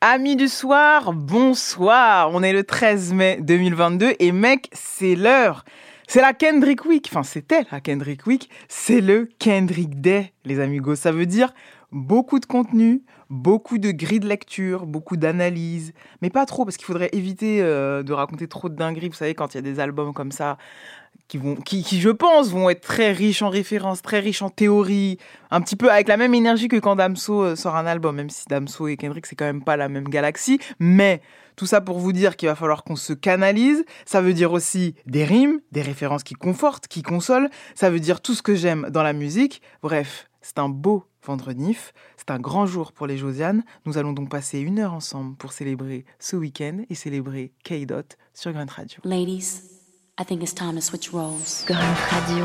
Amis du soir, bonsoir. On est le 13 mai 2022 et mec, c'est l'heure. C'est la Kendrick Week. Enfin, c'était la Kendrick Week. C'est le Kendrick Day, les amigos. Ça veut dire beaucoup de contenu, beaucoup de grilles de lecture, beaucoup d'analyses, mais pas trop parce qu'il faudrait éviter euh, de raconter trop de dingueries. Vous savez, quand il y a des albums comme ça, qui vont, qui, qui, je pense, vont être très riches en références, très riches en théories, un petit peu avec la même énergie que quand Damso euh, sort un album, même si Damso et Kendrick, c'est quand même pas la même galaxie. Mais tout ça pour vous dire qu'il va falloir qu'on se canalise. Ça veut dire aussi des rimes, des références qui confortent, qui consolent. Ça veut dire tout ce que j'aime dans la musique. Bref, c'est un beau vendredi. C'est un grand jour pour les Josiane. Nous allons donc passer une heure ensemble pour célébrer ce week-end et célébrer K-Dot sur Grunt Radio. Ladies, I think it's time to switch roles. Grunt Radio.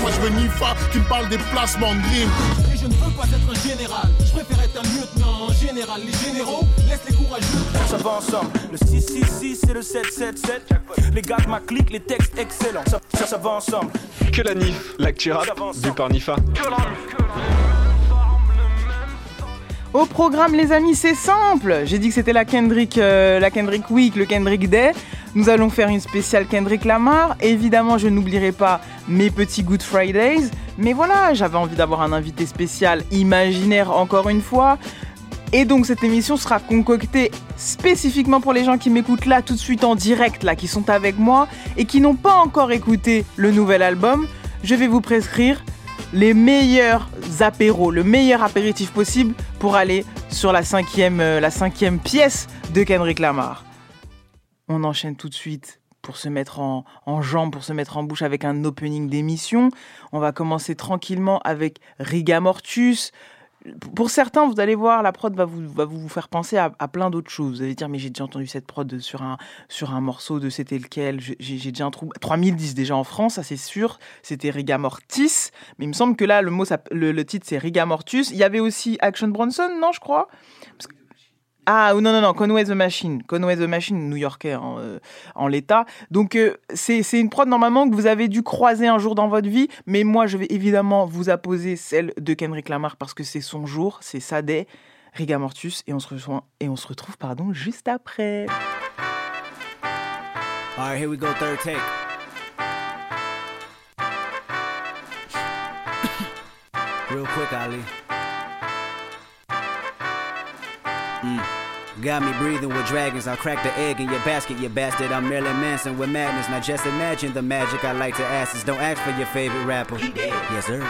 Moi je veux Nifa qui me parle des placements de green. Et je ne veux pas être un général, je préfère être un lieutenant en général. Les généraux laissent les courageux. Ça va ensemble, le 666 et le 777. Les gars de ma clique, les textes excellents. Ça, ça, ça va ensemble. Que la NIF, l'actu rap, vu par Nifa. Au programme, les amis, c'est simple. J'ai dit que c'était la Kendrick, euh, la Kendrick Week, le Kendrick Day. Nous allons faire une spéciale Kendrick Lamar. Évidemment, je n'oublierai pas mes petits Good Fridays. Mais voilà, j'avais envie d'avoir un invité spécial imaginaire encore une fois. Et donc cette émission sera concoctée spécifiquement pour les gens qui m'écoutent là tout de suite en direct, là, qui sont avec moi et qui n'ont pas encore écouté le nouvel album. Je vais vous prescrire les meilleurs apéros, le meilleur apéritif possible pour aller sur la cinquième, euh, la cinquième pièce de Kendrick Lamar. On enchaîne tout de suite pour se mettre en, en pour se mettre en bouche avec un opening d'émission. On va commencer tranquillement avec Riga Mortus. Pour certains, vous allez voir, la prod va vous, faire penser à, plein d'autres choses. Vous allez dire, mais j'ai déjà entendu cette prod sur un, morceau de c'était lequel? J'ai déjà un trou. 3010 déjà en France, ça c'est sûr. C'était Riga Mortis. Mais il me semble que là, le, titre c'est Riga Mortus. Il y avait aussi Action Bronson, non, je crois? Ah, non, non, non, Conway the Machine. Conway the Machine, new-yorkais en, euh, en l'état. Donc, euh, c'est c'est une prod normalement que vous avez dû croiser un jour dans votre vie. Mais moi, je vais évidemment vous apposer celle de Kendrick Lamar parce que c'est son jour, c'est sa day. Riga Mortus. Et on se, rejoint, et on se retrouve pardon, juste après. Alright, here we go, third take. Real quick, Ali. Mm. Got me breathing with dragons. I'll crack the egg in your basket, you bastard. I'm Marilyn Manson with madness. Now just imagine the magic I like to ask is don't ask for your favorite rapper. He dead. Yes, sir.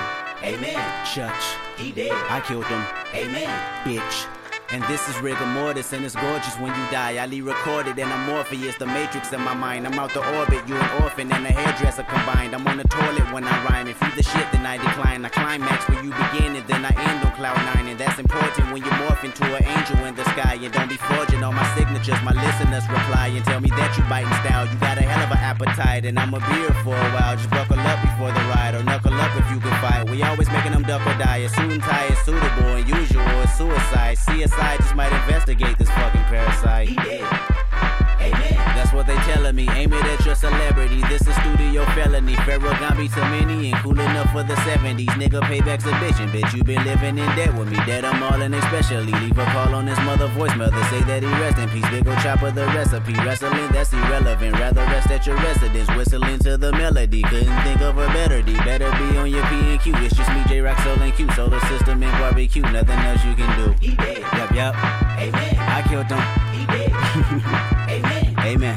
Amen. Church. He dead. I killed him. Amen. bitch. And this is rigor mortis, and it's gorgeous when you die. Ali recorded, and I'm Morpheus, the matrix in my mind. I'm out the orbit, you an orphan and a hairdresser combined. I'm on the toilet when I rhyme. If you the shit, then I decline. I climax where you begin, and then I end on cloud nine. And that's important when you morph into an angel in the sky. And don't be forging all my signatures. My listeners reply and tell me that you biting style. You got a hell of an appetite, and I'm a beer for a while. Just buckle up before the ride, or knuckle if you can fight. We always making them duck or die. A suit and tie is suitable, and usual suicide. CSI just might investigate this fucking parasite. He dead. Amen. That's what they telling me. Aim it at your celebrity. This is studio felony. Pharaoh got me too many and cool enough for the 70s. Nigga, payback's a bitchin'. Bitch, you been living in debt with me. Dead I'm all in especially. Leave a call on his mother voicemail to say that he rest in peace. Big ol' chopper the recipe. Wrestling, that's irrelevant. Rather rest at your residence. Whistling to the melody. Couldn't think of a better D. Better be on your P and Q. It's just me, J Rock, Soul and Q. Solar system and barbecue. Nothing else you can do. He dead. Yup, yup. Amen. I killed him. He dead. Amen.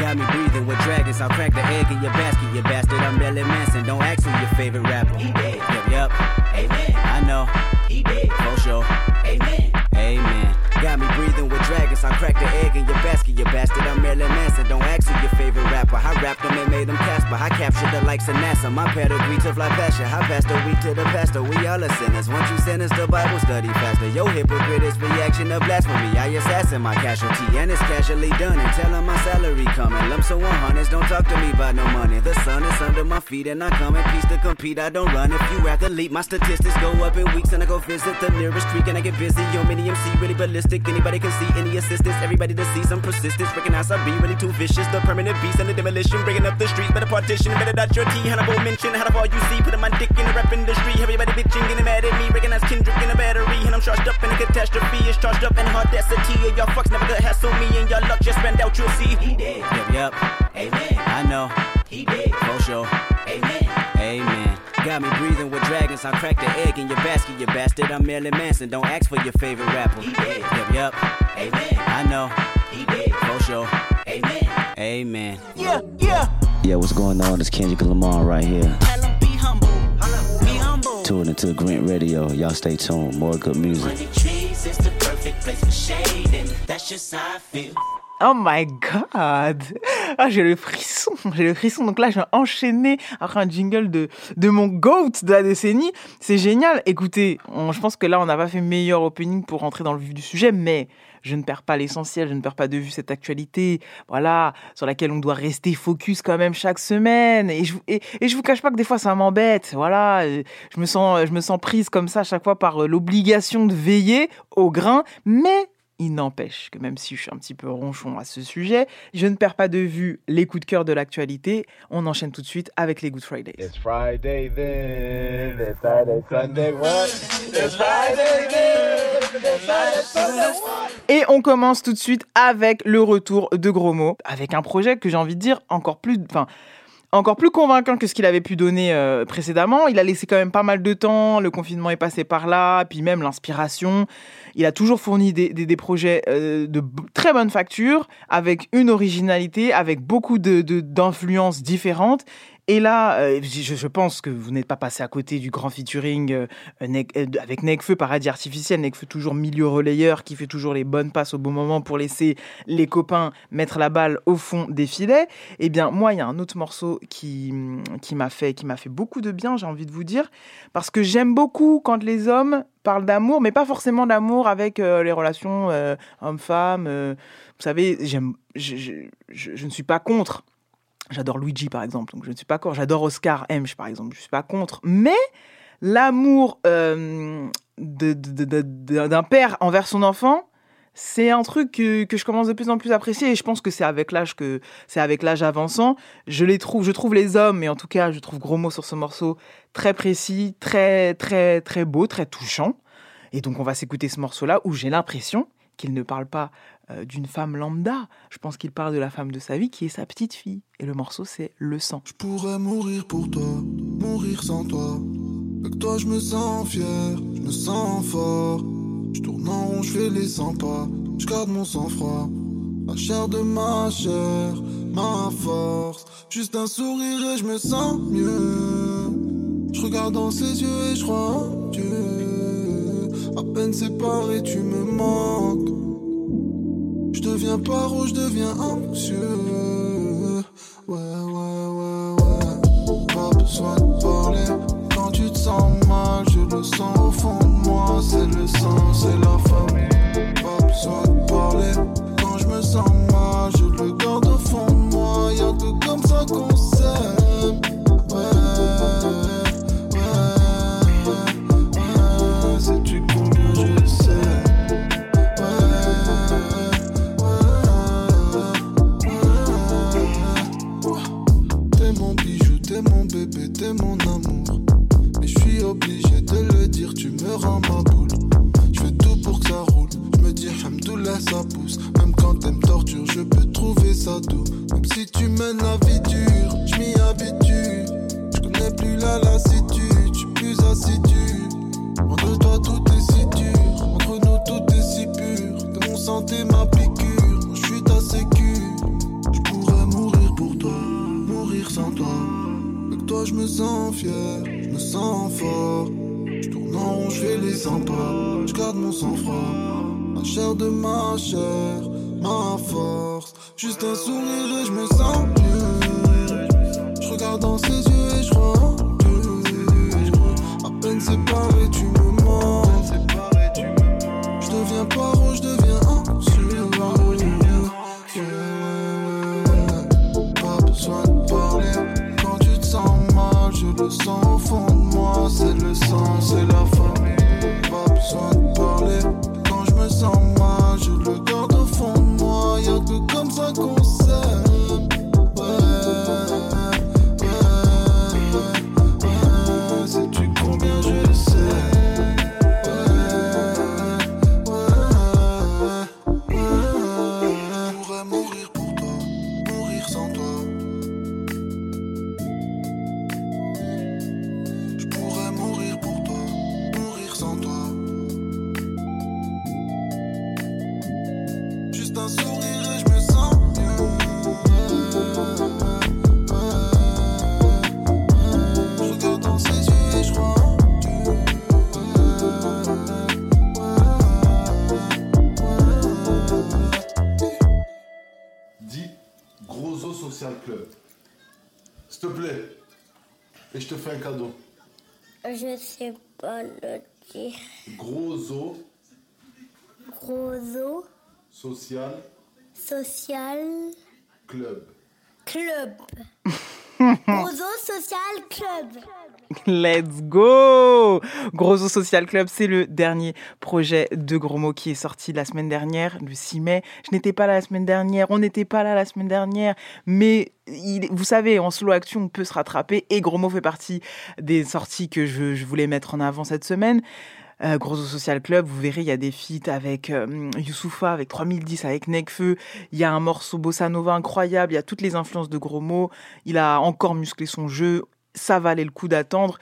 Got me breathing with dragons. I'll crack the egg in your basket, you bastard. I'm Marilyn Manson. Don't ask who your favorite rapper. He dead. Yup, yup. Amen. I know. He dead. For sure. Amen. Amen. Got me breathing with dragons. I'll crack the egg in your basket, you bastard. I'm Marilyn Manson. Don't ask who your favorite rapper. I rapped them and made them Casper. I captured the likes of NASA. My pedigree to fly faster. I passed the week to the pastor. We all are sinners. Once you sentence the Bible study faster. Yo, hypocrite is reaction of blasphemy. I assassin my casualty, and it's casually done. And tell tell 'em my salary coming. Lump so 100s. Don't talk to me about no money. The sun is under my feet, and I come in peace to compete. I don't run. If you athlete, my statistics go up in weeks, and I go visit the nearest creek, and I get busy. Yo, mini MC, really ballistic. Anybody can see any assistance. Everybody to see some persistence. Recognize I be really too vicious. The permanent beast and the demolition. Breaking up the streets. Better partition. Better dot your T. Hannibal mention. How far you see. Putting my dick in the rap industry. Everybody bitching. Getting mad at me. Recognize Kendrick in a battery. And I'm charged up in a catastrophe. It's charged up in audacity. And y'all fucks never could hassle me. And y'all luck just ran out, you'll see. He did. Yep, yep. Amen. I know. He did. For sure. Amen. Amen. Got me breathing with dragons. I cracked the egg in your basket, you bastard. I'm Marilyn Manson. Don't ask for your favorite rapper. He did. Yep, yep. Amen. I know. He did. For sure. Amen. Amen. Yeah, yeah. Yeah, what's going on? It's Kendrick Lamar right here. Tell 'em be humble. Be humble. Tuning into Grant Radio. Y'all stay tuned. More good music. Trees is the perfect place for shade, that's just how I feel. Oh my god Ah j'ai le frisson, j'ai le frisson. Donc là je vais enchaîner après un jingle de, de mon GOAT de la décennie. C'est génial. Écoutez, je pense que là on n'a pas fait meilleur opening pour rentrer dans le vif du sujet, mais je ne perds pas l'essentiel, je ne perds pas de vue cette actualité, voilà, sur laquelle on doit rester focus quand même chaque semaine. Et je, et, je vous cache pas que des fois ça m'embête, voilà. Je me sens, je me sens prise comme ça à chaque fois par euh, l'obligation de veiller au grain, mais il n'empêche que même si je suis un petit peu ronchon à ce sujet, je ne perds pas de vue les coups de cœur de l'actualité. On enchaîne tout de suite avec les Good Fridays. It's Friday then, it's Saturday, Sunday, what? It's Friday then, it's Saturday, Sunday, what? Et on commence tout de suite avec le retour de Gros Mots, avec un projet que j'ai envie de dire encore plus, enfin, encore plus convaincant que ce qu'il avait pu donner euh, précédemment. Il a laissé quand même pas mal de temps, le confinement est passé par là, puis même l'inspiration. Il a toujours fourni des, projets euh, de très bonne facture, avec une originalité, avec beaucoup de- de- d'influences différentes. Et là, euh, je, pense que vous n'êtes pas passé à côté du grand featuring euh, euh, avec Nekfeu, Paradis Artificiel. Nekfeu toujours milieu relayeur, qui fait toujours les bonnes passes au bon moment pour laisser les copains mettre la balle au fond des filets. Eh bien, moi, il y a un autre morceau qui, qui m'a fait, qui fait beaucoup de bien, j'ai envie de vous dire, parce que j'aime beaucoup quand les hommes parlent d'amour, mais pas forcément d'amour avec les relations homme-femme. euh, vous savez, j'aime, je ne suis pas contre. J'adore Luigi, par exemple, donc je ne suis pas contre. J'adore Oscar M, par exemple, je ne suis pas contre. Mais l'amour euh, d'un père envers son enfant, c'est un truc que, je commence de plus en plus à apprécier et je pense que c'est avec l'âge que c'est avec l'âge avançant. Je les trouve, je trouve les hommes, et en tout cas, je trouve gros mots sur ce morceau très précis, très très très beau, très touchant. Et donc on va s'écouter ce morceau-là où j'ai l'impression qu'il ne parle pas euh, d'une femme lambda. Je pense qu'il parle de la femme de sa vie qui est sa petite fille. Et le morceau c'est Le sang. Je pourrais mourir pour toi, mourir sans toi. Avec toi, je me sens fier, je me sens fort. Je tourne en rond, je fais les 100 pas. Je garde mon sang-froid. La chair de ma chair, ma force. Juste un sourire et je me sens mieux. Je regarde dans ses yeux et je crois en Dieu. À peine séparé, tu me manques. Deviens paro, je deviens anxieux. Je me sens fier, je me sens fort. Je tourne en rond, je fais les 100 pas. Je garde mon sang-froid. La chair de ma chair, ma force. Juste un sourire le sens au fond de moi. C'est le sang, c'est la. Sais pas le dire. Gros os Gros os social social club. club. Gros os social club. Let's go Grosso Social Club, c'est le dernier projet de Gros qui est sorti la semaine dernière, le 6 mai. Je n'étais pas là la semaine dernière, on n'était pas là la semaine dernière, mais il- vous savez, en solo action, on peut se rattraper et Gros fait partie des sorties que je, voulais mettre en avant cette semaine. Euh, Grosso Social Club, vous verrez, il y a des feats avec euh, Youssoufa, avec 3010, avec Nekfeu. Il y a un morceau bossa nova incroyable. Il y a toutes les influences de Gros. Il a encore musclé son jeu. Ça valait le coup d'attendre.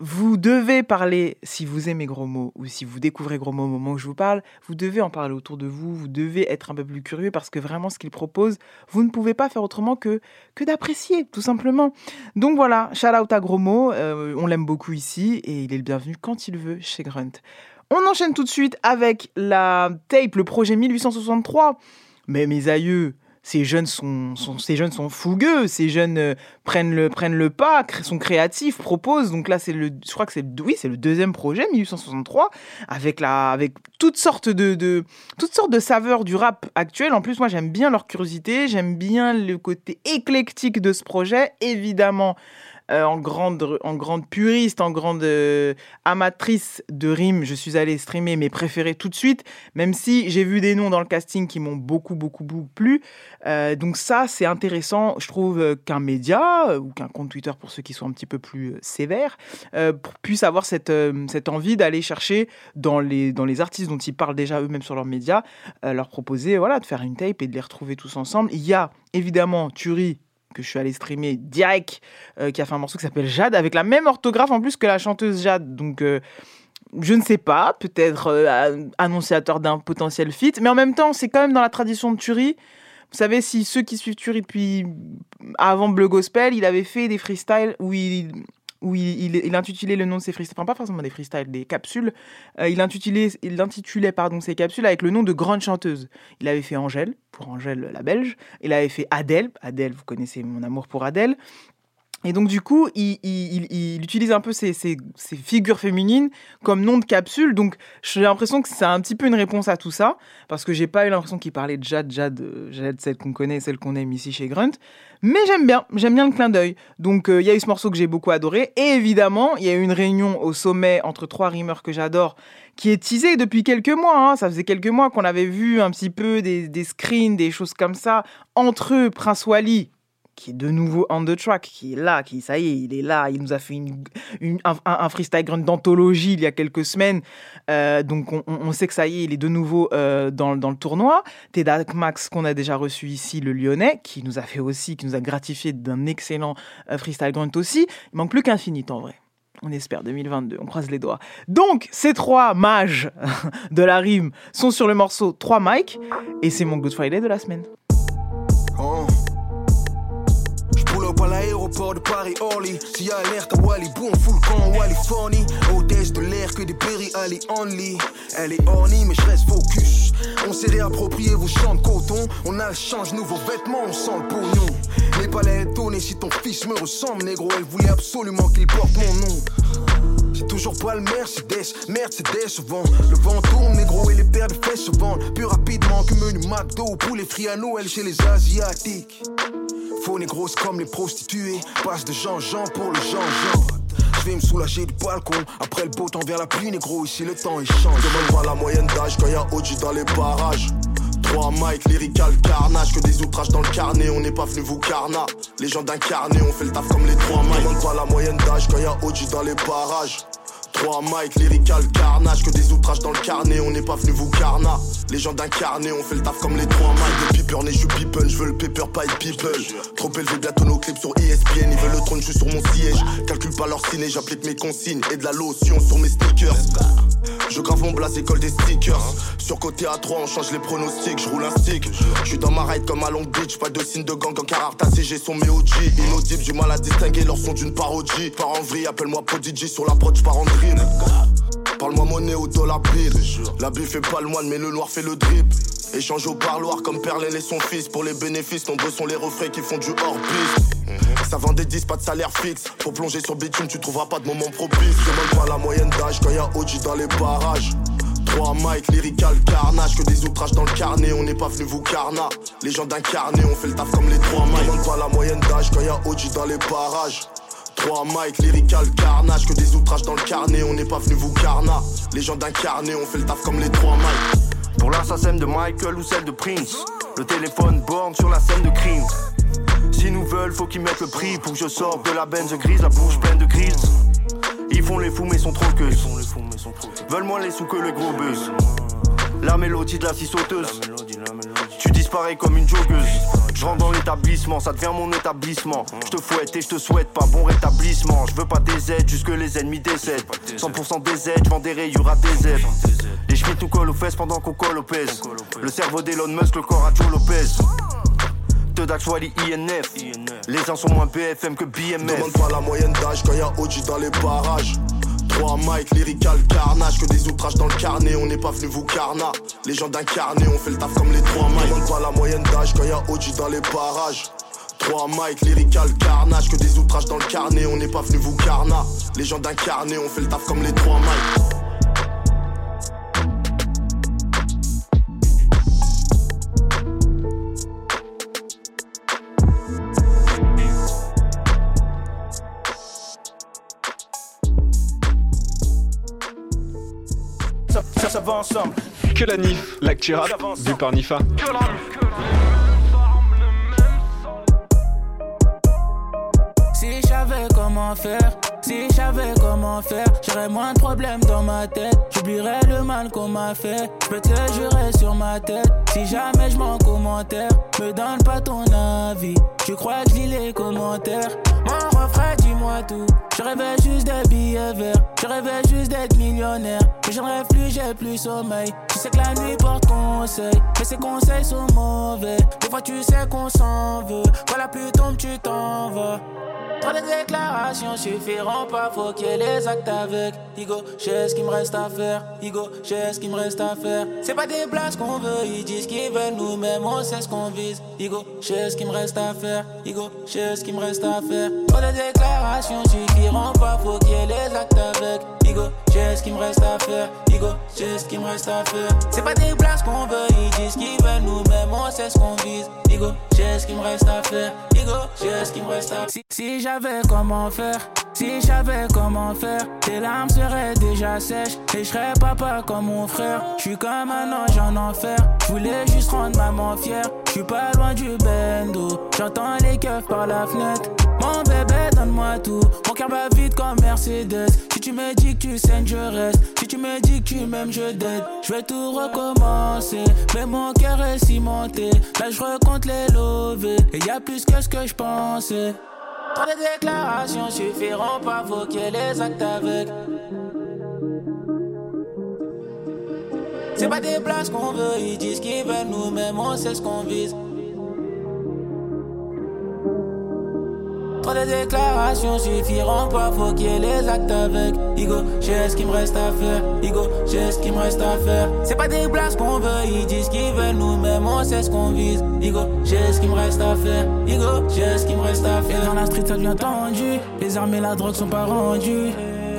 Vous devez parler, si vous aimez Gros Mots ou si vous découvrez Gros Mots au moment où je vous parle, vous devez en parler autour de vous, vous devez être un peu plus curieux parce que vraiment ce qu'il propose, vous ne pouvez pas faire autrement que, que d'apprécier, tout simplement. Donc voilà, shout out à Gros Mots, euh, on l'aime beaucoup ici et il est le bienvenu quand il veut chez Grunt. On enchaîne tout de suite avec la tape, le projet 1863. Mais mes aïeux, ces jeunes sont, ces jeunes sont fougueux, ces jeunes euh, prennent le prennent le pas, sont créatifs, proposent. Donc là, le, je crois que c'est oui, le deuxième projet 1863 avec la, avec toutes sortes de, de toutes sortes de saveurs du rap actuel. En plus, moi, j'aime bien leur curiosité, j'aime bien le côté éclectique de ce projet. Évidemment, euh, en grande, puriste, en grande euh, amatrice de rimes, je suis allé streamer mes préférés tout de suite, même si j'ai vu des noms dans le casting qui m'ont beaucoup, beaucoup, beaucoup plu. Euh, donc ça, c'est intéressant, je trouve, qu'un média ou qu'un compte Twitter, pour ceux qui sont un petit peu plus sévères, puisse avoir cette, cette envie d'aller chercher dans les, dans les artistes dont ils parlent déjà eux-mêmes sur leurs médias, leur proposer voilà, de faire une tape et de les retrouver tous ensemble. Il y a évidemment Turi, que je suis allé streamer direct, euh, qui a fait un morceau qui s'appelle Jade, avec la même orthographe en plus que la chanteuse Jade. Donc, euh, je ne sais pas, peut-être euh, annonciateur d'un potentiel feat, mais en même temps, c'est quand même dans la tradition de Turi. Vous savez, si ceux qui suivent Turi depuis avant Bleu Gospel, il avait fait des freestyles où il, où il, intitulait le nom de ses freestyles, enfin pas forcément des freestyles, des capsules, euh, il, intitulait, il intitulait pardon, ses capsules avec le nom de grande chanteuse. Il avait fait Angèle, pour Angèle la Belge, il avait fait Adèle, Adèle, vous connaissez mon amour pour Adèle, et donc, du coup, il, il- il- il utilise un peu ces figures féminines comme nom de capsule. Donc, j'ai l'impression que c'est un petit peu une réponse à tout ça. Parce que j'ai pas eu l'impression qu'il parlait de Jade, Jade, euh, Jade, celle qu'on connaît, celle qu'on aime ici chez Grunt. Mais j'aime bien, j'aime bien le clin d'œil. Donc, euh, il y a eu ce morceau que j'ai beaucoup adoré. Et évidemment, il y a eu une réunion au sommet entre trois rimeurs que j'adore qui est teasée depuis quelques mois. hein. Ça faisait quelques mois qu'on avait vu un petit peu des, des screens, des choses comme ça entre eux, Prince Wally qui est de nouveau on the track, qui est là, qui ça y est, il est là, il nous a fait une, un, freestyle grunt d'anthologie il y a quelques semaines, Euh, donc on, sait que ça y est, il est de nouveau euh, dans, dans le tournoi. Tedak Max qu'on a déjà reçu ici, le Lyonnais, qui nous a fait aussi, qui nous a gratifié d'un excellent euh, freestyle grunt aussi. Il manque plus qu'Infinite en vrai. On espère 2022, on croise les doigts. Donc, ces trois mages de la rime sont sur le morceau 3 Mike, et c'est mon Good Friday de la semaine. L'aéroport de Paris-Orly. A alerte à Wally, boum, full camp Californie. Hôtesse de l'air que des Perry Ali only. Elle est ornie, mais je reste focus. On s'est réapproprié vos champs de coton. On a le change, nouveaux vêtements, on sent le pognon. N'aie pas étonné si ton fils me ressemble, négro. Elle voulait absolument qu'il porte mon nom. J'ai toujours pas le Mercedes, merde c'est décevant Le vent tourne négro et les paires de fesses se vendent Plus rapidement que menu McDo pour les fruits à Noël chez les Asiatiques Faux négros comme les prostituées Passe de Jean-Jean pour le Jean-Jean je vais me soulager du balcon Après le beau temps vers la pluie négro Ici le temps il change Demande pas la moyenne d'âge quand y'a OG dans les barrages 3 Mike, lyrical carnage, que des outrages dans le carnet, on n'est pas venu vous carna. Les gens d'incarner, on fait le taf comme les 3 Mike. Demande pas la moyenne d'âge quand y'a OG dans les barrages. 3 Mike, lyrical carnage, que des outrages dans le carnet, on n'est pas venu vous carna. Les gens d'incarner, on fait le taf comme les 3 Mike. Le piper né, je people, je veux le paper, pas people. Trop élevé, bientôt nos clips sur ESPN, ils veulent le trône, je suis sur mon siège. Calcule pas leur ciné, j'applique mes consignes et de la lotion sur mes sneakers. Je grave mon blase, école des stickers. Sur côté A3, on change les pronostics, je roule un stick. Je suis dans ma ride comme à Long Beach, pas de signe de gang en Carhartt, CG son méoji. Inaudible, j'ai mal à distinguer leur son d'une parodie. Par en vrille, appelle-moi Prodigy sur la prod, j'pars en Parle-moi monnaie au dollar bill. La bille fait pas le moine, mais le noir fait le drip. Échange au parloir comme Perlin et son fils. Pour les bénéfices, nombreux sont les refrains qui font du hors-piste. Ça vend des 10, pas de salaire fixe. Pour plonger sur bitume, tu trouveras pas de moment propice. Demande pas la moyenne d'âge quand y a OG dans les barrages. 3 Mike, lyrical, carnage, que des outrages dans le carnet, on n'est pas venu vous carna. Les gens d'incarner, on fait le taf comme les 3 Mike. Demande pas la moyenne d'âge quand y a OG dans les barrages. 3 Mike, lyrical, carnage, que des outrages dans le carnet, on n'est pas venu vous carna. Les gens d'incarner, on fait le taf comme les 3 Mike. Pour l'assassin de Michael ou celle de Prince, le téléphone borne sur la scène de crime. S'ils nous veulent, faut qu'ils mettent le prix pour que je sorte de la benze grise, la bouche pleine de grises. Ils font les fous mais sont trop que Veulent moins les sous que le gros buzz. La mélodie de la scie sauteuse. Tu disparais comme une joggeuse. Je rentre dans l'établissement, ça devient mon établissement. Je te fouette et je te souhaite pas bon rétablissement. Je veux pas des aides, jusque les ennemis décèdent. 100% des aides, je des rayures à des aides. Les Schmitt nous collent aux fesses pendant qu'on colle au pèse. Le cerveau d'Elon Musk, le corps à Joe Lopez. Dax Wally INF. Les uns sont moins BFM que BMF. Demande pas la moyenne d'âge quand y a OG dans les barrages. 3 Mike, lyrical, carnage, que des outrages dans le carnet, on n'est pas venu vous carna. Les gens d'incarner, on fait le taf comme les 3 Mike. Demande pas la moyenne d'âge quand y a OG dans les barrages. 3 Mike, lyrical, carnage, que des outrages dans le carnet, on n'est pas venu vous carna. Les gens d'incarner, on fait le taf comme les 3 Mike. Ensemble. Que la NIF, l'actu rap, vu par Nifa. Si je savais comment faire, si je savais comment faire, j'aurais moins de problèmes dans ma tête. J'oublierais le mal qu'on m'a fait. Je peux te jurer sur ma tête. Si jamais je m'en commentaire, me donne pas ton avis. Tu crois que je lis les commentaires? Refrain, dis-moi tout. Je rêvais juste des billets verts. Je rêvais juste d'être millionnaire. Mais j'en rêve plus, j'ai plus sommeil. Tu sais que la nuit porte conseil. Mais ces conseils sont mauvais. Des fois, tu sais qu'on s'en veut. Quand la pluie tombe, tu t'en vas. Trop de déclarations suffiront pas, faut qu'il y ait les actes avec. Igo, j'ai ce qu'il me reste à faire. Igo, j'ai ce qu'il me reste à faire. C'est pas des blagues qu'on veut, ils disent qu'ils veulent nous-mêmes, on sait ce qu'on vise. Igo, j'ai ce qu'il me reste à faire. Igo, j'ai ce qu'il me reste à faire. Trop de déclarations suffiront pas, faut qu'il y ait les actes avec. Igo, j'ai ce qu'il me reste à faire. Igo, j'ai ce qu'il me reste à faire. C'est pas des blagues qu'on veut, ils disent qu'ils veulent nous-mêmes, on sait ce qu'on vise. Igo, j'ai ce qu'il me reste à faire. Igo, j'ai ce qu'il me reste à faire. Si j'avais comment faire, si j'avais comment faire, tes larmes seraient déjà sèches et je serais papa comme mon frère. Je suis comme un ange en enfer, je voulais juste rendre maman fière. Je suis pas loin du bendo, j'entends les keufs par la fenêtre. Mon bébé, donne-moi tout. Mon cœur bat vite comme Mercedes. Si tu me dis que tu saignes, je reste. Si tu me dis que tu m'aimes, je t'aide. Je vais tout recommencer. Mais mon cœur est cimenté. Là, je recompte les lovés. Et y a plus que ce que je pensais. Trop de déclarations suffiront pas, faut ait les actes avec. C'est pas des places qu'on veut, ils disent qu'ils veulent nous-mêmes, on sait ce qu'on vise. Trop déclarations suffiront pas, faut qu'il y ait les actes avec. Igo, j'ai ce qu'il me reste à faire. Igo, j'ai ce qu'il me reste à faire. C'est pas des blagues qu'on veut, ils disent qu'ils veulent nous-mêmes, on sait ce qu'on vise. Igo, j'ai ce qu'il me reste à faire. Igo, j'ai ce qu'il me reste à faire. Et dans la street, ça devient tendu. Les armes et la drogue sont pas rendues.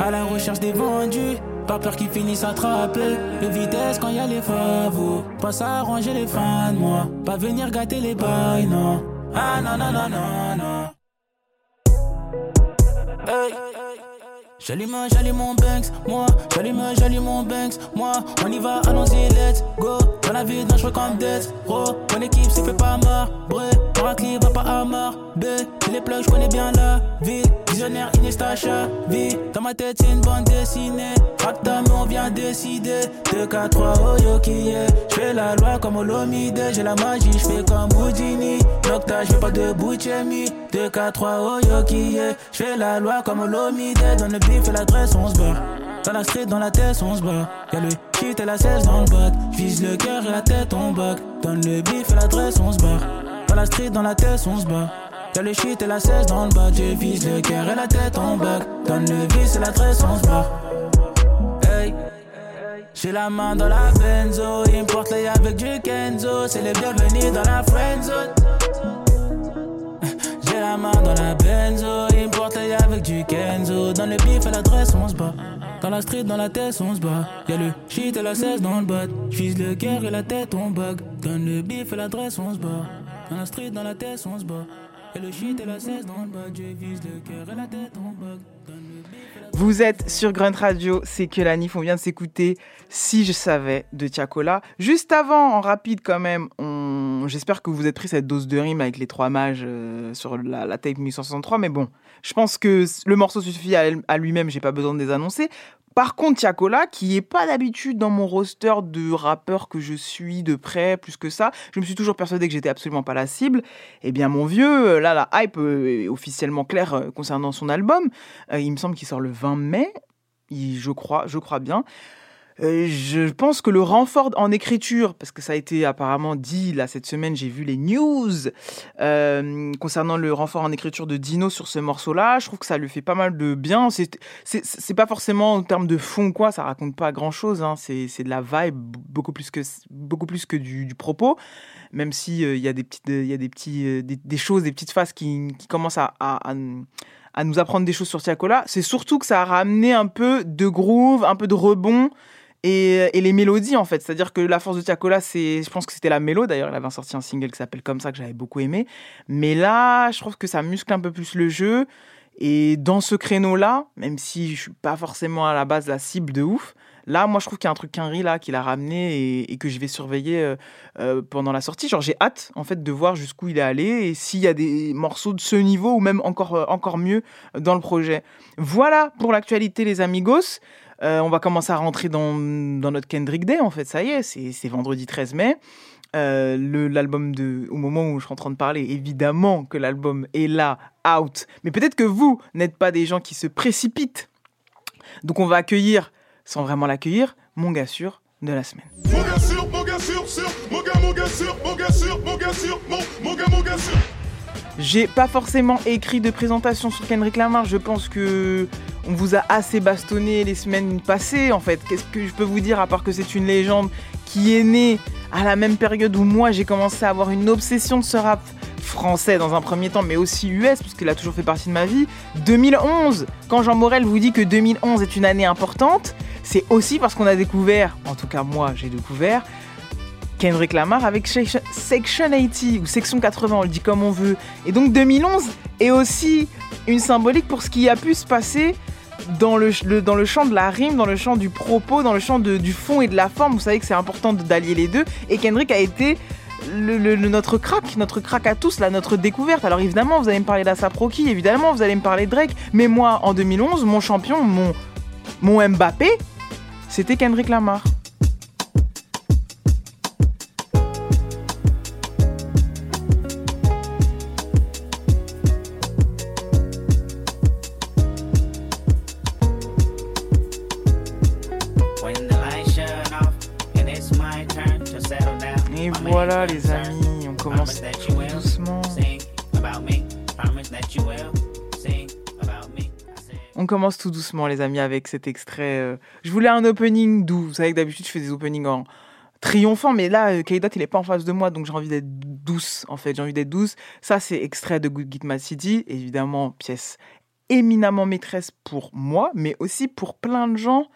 À la recherche des vendus. Pas peur qu'ils finissent attrapés. De vitesse quand y a les favos. Pas s'arranger les fins de moi. Pas venir gâter les bails, non. Ah non, non, non, non, non. J'allume, j'allume mon Banks, moi, j'allume, j'allume mon Banks, moi, on y va, allons-y, let's go. Dans la vie, je comme Death, bro. Mon équipe s'est fait pas marbre, Paracli va pas à B. J'ai les plugs, je connais bien la ville. Visionnaire, Inestacha, vie. Dans ma tête, c'est une bande dessinée. Rapta, mais on vient décider. 2, 4, 3, oh yo qui est? J'fais la loi comme Olomide, j'ai la magie, j'fais comme Houdini. Nocta, j'fais pas de Bouchemi. 2, 4, 3, oh yo qui est? J'fais la loi comme Olomide, dans le bif et l'adresse, on se bat. Dans la street, dans la tête, on se bat. Y'a le shit et la 16 dans le bat. J'vise le cœur et la tête, on back. Donne le bif et l'adresse, on se bat. Dans la street, dans la tête, on se bat. Y'a le shit et la 16 dans le bas. Je vise le cœur et la tête, on back. Donne le vis et l'adresse, on se bat. Hey. J'ai la main dans la benzo, il avec du Kenzo. C'est les bienvenus dans la friend zone. J'ai la main dans la benzo. Avec du Kenzo. Dans le bif à l'adresse, on se bat. Dans la street, dans la tête, on se bat. Y'a le shit et la cesse dans le bas. J'vise le cœur et la tête, on bug. Dans le bif et l'adresse, on se bat. Dans la street, dans la tête, on se bat. Y'a le shit et la cesse dans le bas. Je vise le cœur et la tête, on bug. Vous êtes sur Grunt Radio, c'est que la NIF, on vient de s'écouter Si je savais de Tiakola. Juste avant, en rapide quand même, j'espère que vous êtes pris cette dose de rime avec les trois mages euh, sur la, la tape 1163, mais bon, je pense que le morceau suffit à, à lui-même, j'ai pas besoin de les annoncer. Par contre, Tiakola, qui est pas d'habitude dans mon roster de rappeurs que je suis de près, plus que ça, je me suis toujours persuadé que j'étais absolument pas la cible. Eh bien, mon vieux, euh, là, la hype euh, est officiellement claire euh, concernant son album. il me semble qu'il sort le 20 mai. je crois, je crois bien. Euh, je pense que le renfort en écriture, parce que ça a été apparemment dit là cette semaine, j'ai vu les news euh, concernant le renfort en écriture de Dino sur ce morceau-là. Je trouve que ça lui fait pas mal de bien. C'est pas forcément en termes de fond quoi, ça raconte pas grand-chose. Hein. C'est de la vibe beaucoup plus que beaucoup plus que du, du propos. Même si euh, il y a des petites, il y a des petits, euh, des, des, choses, des petites phases qui, qui commencent à, à, à nous apprendre des choses sur Tiakola. C'est surtout que ça a ramené un peu de groove, un peu de rebond et, et, les mélodies en fait. C'est-à-dire que la force de Tiakola, c'est, je pense que c'était la mélo. D'ailleurs, il avait sorti un single qui s'appelle comme ça que j'avais beaucoup aimé. Mais là, je trouve que ça muscle un peu plus le jeu. Et dans ce créneau-là, même si je suis pas forcément à la base la cible de ouf, là, moi, je trouve qu'il y a un truc qu'Henry là qu'il a ramené et, que je vais surveiller euh, euh, pendant la sortie. Genre, j'ai hâte en fait de voir jusqu'où il est allé et s'il y a des morceaux de ce niveau ou même encore euh, encore mieux dans le projet. Voilà pour l'actualité, les amigos. Euh, on va commencer à rentrer dans, notre Kendrick Day, en fait, ça y est, c'est vendredi 13 mai. Euh, l'album de au moment où je suis en train de parler évidemment que l'album est là out. Mais peut-être que vous n'êtes pas des gens qui se précipitent. Donc on va accueillir sans vraiment l'accueillir mon gars sûr de la semaine. Mon gars sûr mon gars sûr sûr. Mon gars mon gars sûr mon gars sûr mon gars mon, mon gars mon gars j'ai pas forcément écrit de présentation sur Kendrick Lamar. Je pense que on vous a assez bastonné les semaines passées. En fait, qu'est-ce que je peux vous dire à part que c'est une légende qui est née à la même période où moi j'ai commencé à avoir une obsession de ce rap français dans un premier temps, mais aussi US, parce qu'il a toujours fait partie de ma vie. 2011, quand Jean Morel vous dit que 2011 est une année importante, c'est aussi parce qu'on a découvert, en tout cas moi j'ai découvert, Kendrick Lamar avec Section 80 ou Section 80, on le dit comme on veut. Et donc 2011 est aussi une symbolique pour ce qui a pu se passer dans le, champ de la rime, dans le champ du propos, dans le champ du fond et de la forme. Vous savez que c'est important d'allier les deux. Et Kendrick a été notre crack, notre crack à tous, là, notre découverte. Alors évidemment, vous allez me parler d'Asap Rocky, évidemment, vous allez me parler de Drake. Mais moi, en 2011, mon champion, mon, mon Mbappé, c'était Kendrick Lamar. Commence tout doucement les amis avec cet extrait. Euh, je voulais un opening doux. Vous savez que d'habitude je fais des openings en triomphant, mais là euh, K-Dot il est pas en face de moi donc j'ai envie d'être douce en fait. J'ai envie d'être douce. Ça c'est extrait de Good Git Mad City, évidemment pièce éminemment maîtresse pour moi, mais aussi pour plein de gens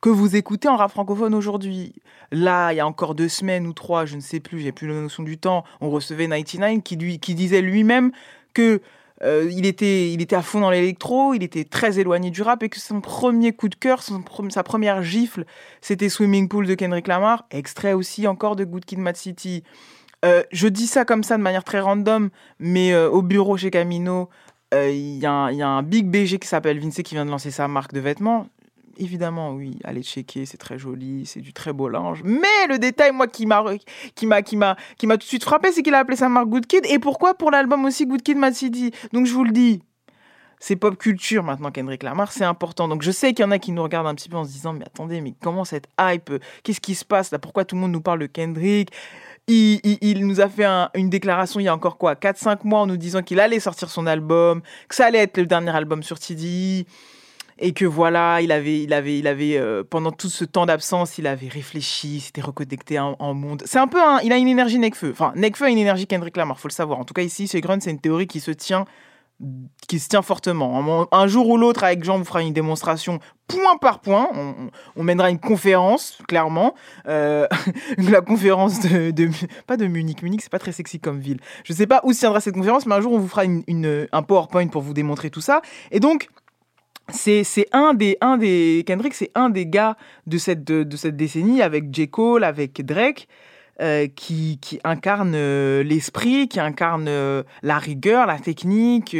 que vous écoutez en rap francophone aujourd'hui. Là, il y a encore deux semaines ou trois, je ne sais plus, j'ai plus la notion du temps, on recevait 99 qui, lui, qui disait lui-même que euh, il, était, il était à fond dans l'électro, il était très éloigné du rap et que son premier coup de cœur, sa première gifle, c'était Swimming Pool de Kendrick Lamar, extrait aussi encore de Good Kid Mad City. Euh, je dis ça comme ça de manière très random, mais euh, au bureau chez Camino, il y, y, a un big BG qui s'appelle Vince qui vient de lancer sa marque de vêtements évidemment, oui, allez checker, c'est très joli, c'est du très beau linge. Mais le détail, moi, qui m'a, qui m'a, qui m'a, qui m'a tout de suite frappé, c'est qu'il a appelé sa marque Good Kid. Et pourquoi pour l'album aussi Good Kid Mad City Donc je vous le dis, c'est pop culture maintenant, Kendrick Lamar, c'est important. Donc je sais qu'il y en a qui nous regardent un petit peu en se disant, mais attendez, mais comment cette hype Qu'est-ce qui se passe là? Pourquoi tout le monde nous parle de Kendrick? Il, nous a fait un, une déclaration il y a encore quoi? 4-5 mois en nous disant qu'il allait sortir son album, que ça allait être le dernier album sur TDI et que voilà, il avait, il avait, il avait euh, pendant tout ce temps d'absence, il avait réfléchi, s'était reconnecté en, monde. C'est un peu, il a une énergie Nekfeu. Enfin, Nekfeu a une énergie Kendrick Lamar, faut le savoir. En tout cas ici, chez Grunt, c'est une théorie qui se tient qui se tient fortement. Un, jour ou l'autre, avec Jean, on vous fera une démonstration point par point. On, mènera une conférence, clairement. Euh, la conférence de, Pas de Munich. Munich, c'est pas très sexy comme ville. Je sais pas où se tiendra cette conférence, mais un jour, on vous fera une- un PowerPoint pour vous démontrer tout ça. Et donc, c'est un des un des Kendrick c'est un des gars de cette de, de cette décennie avec J. Cole avec Drake euh, qui qui incarne euh, l'esprit qui incarne euh, la rigueur la technique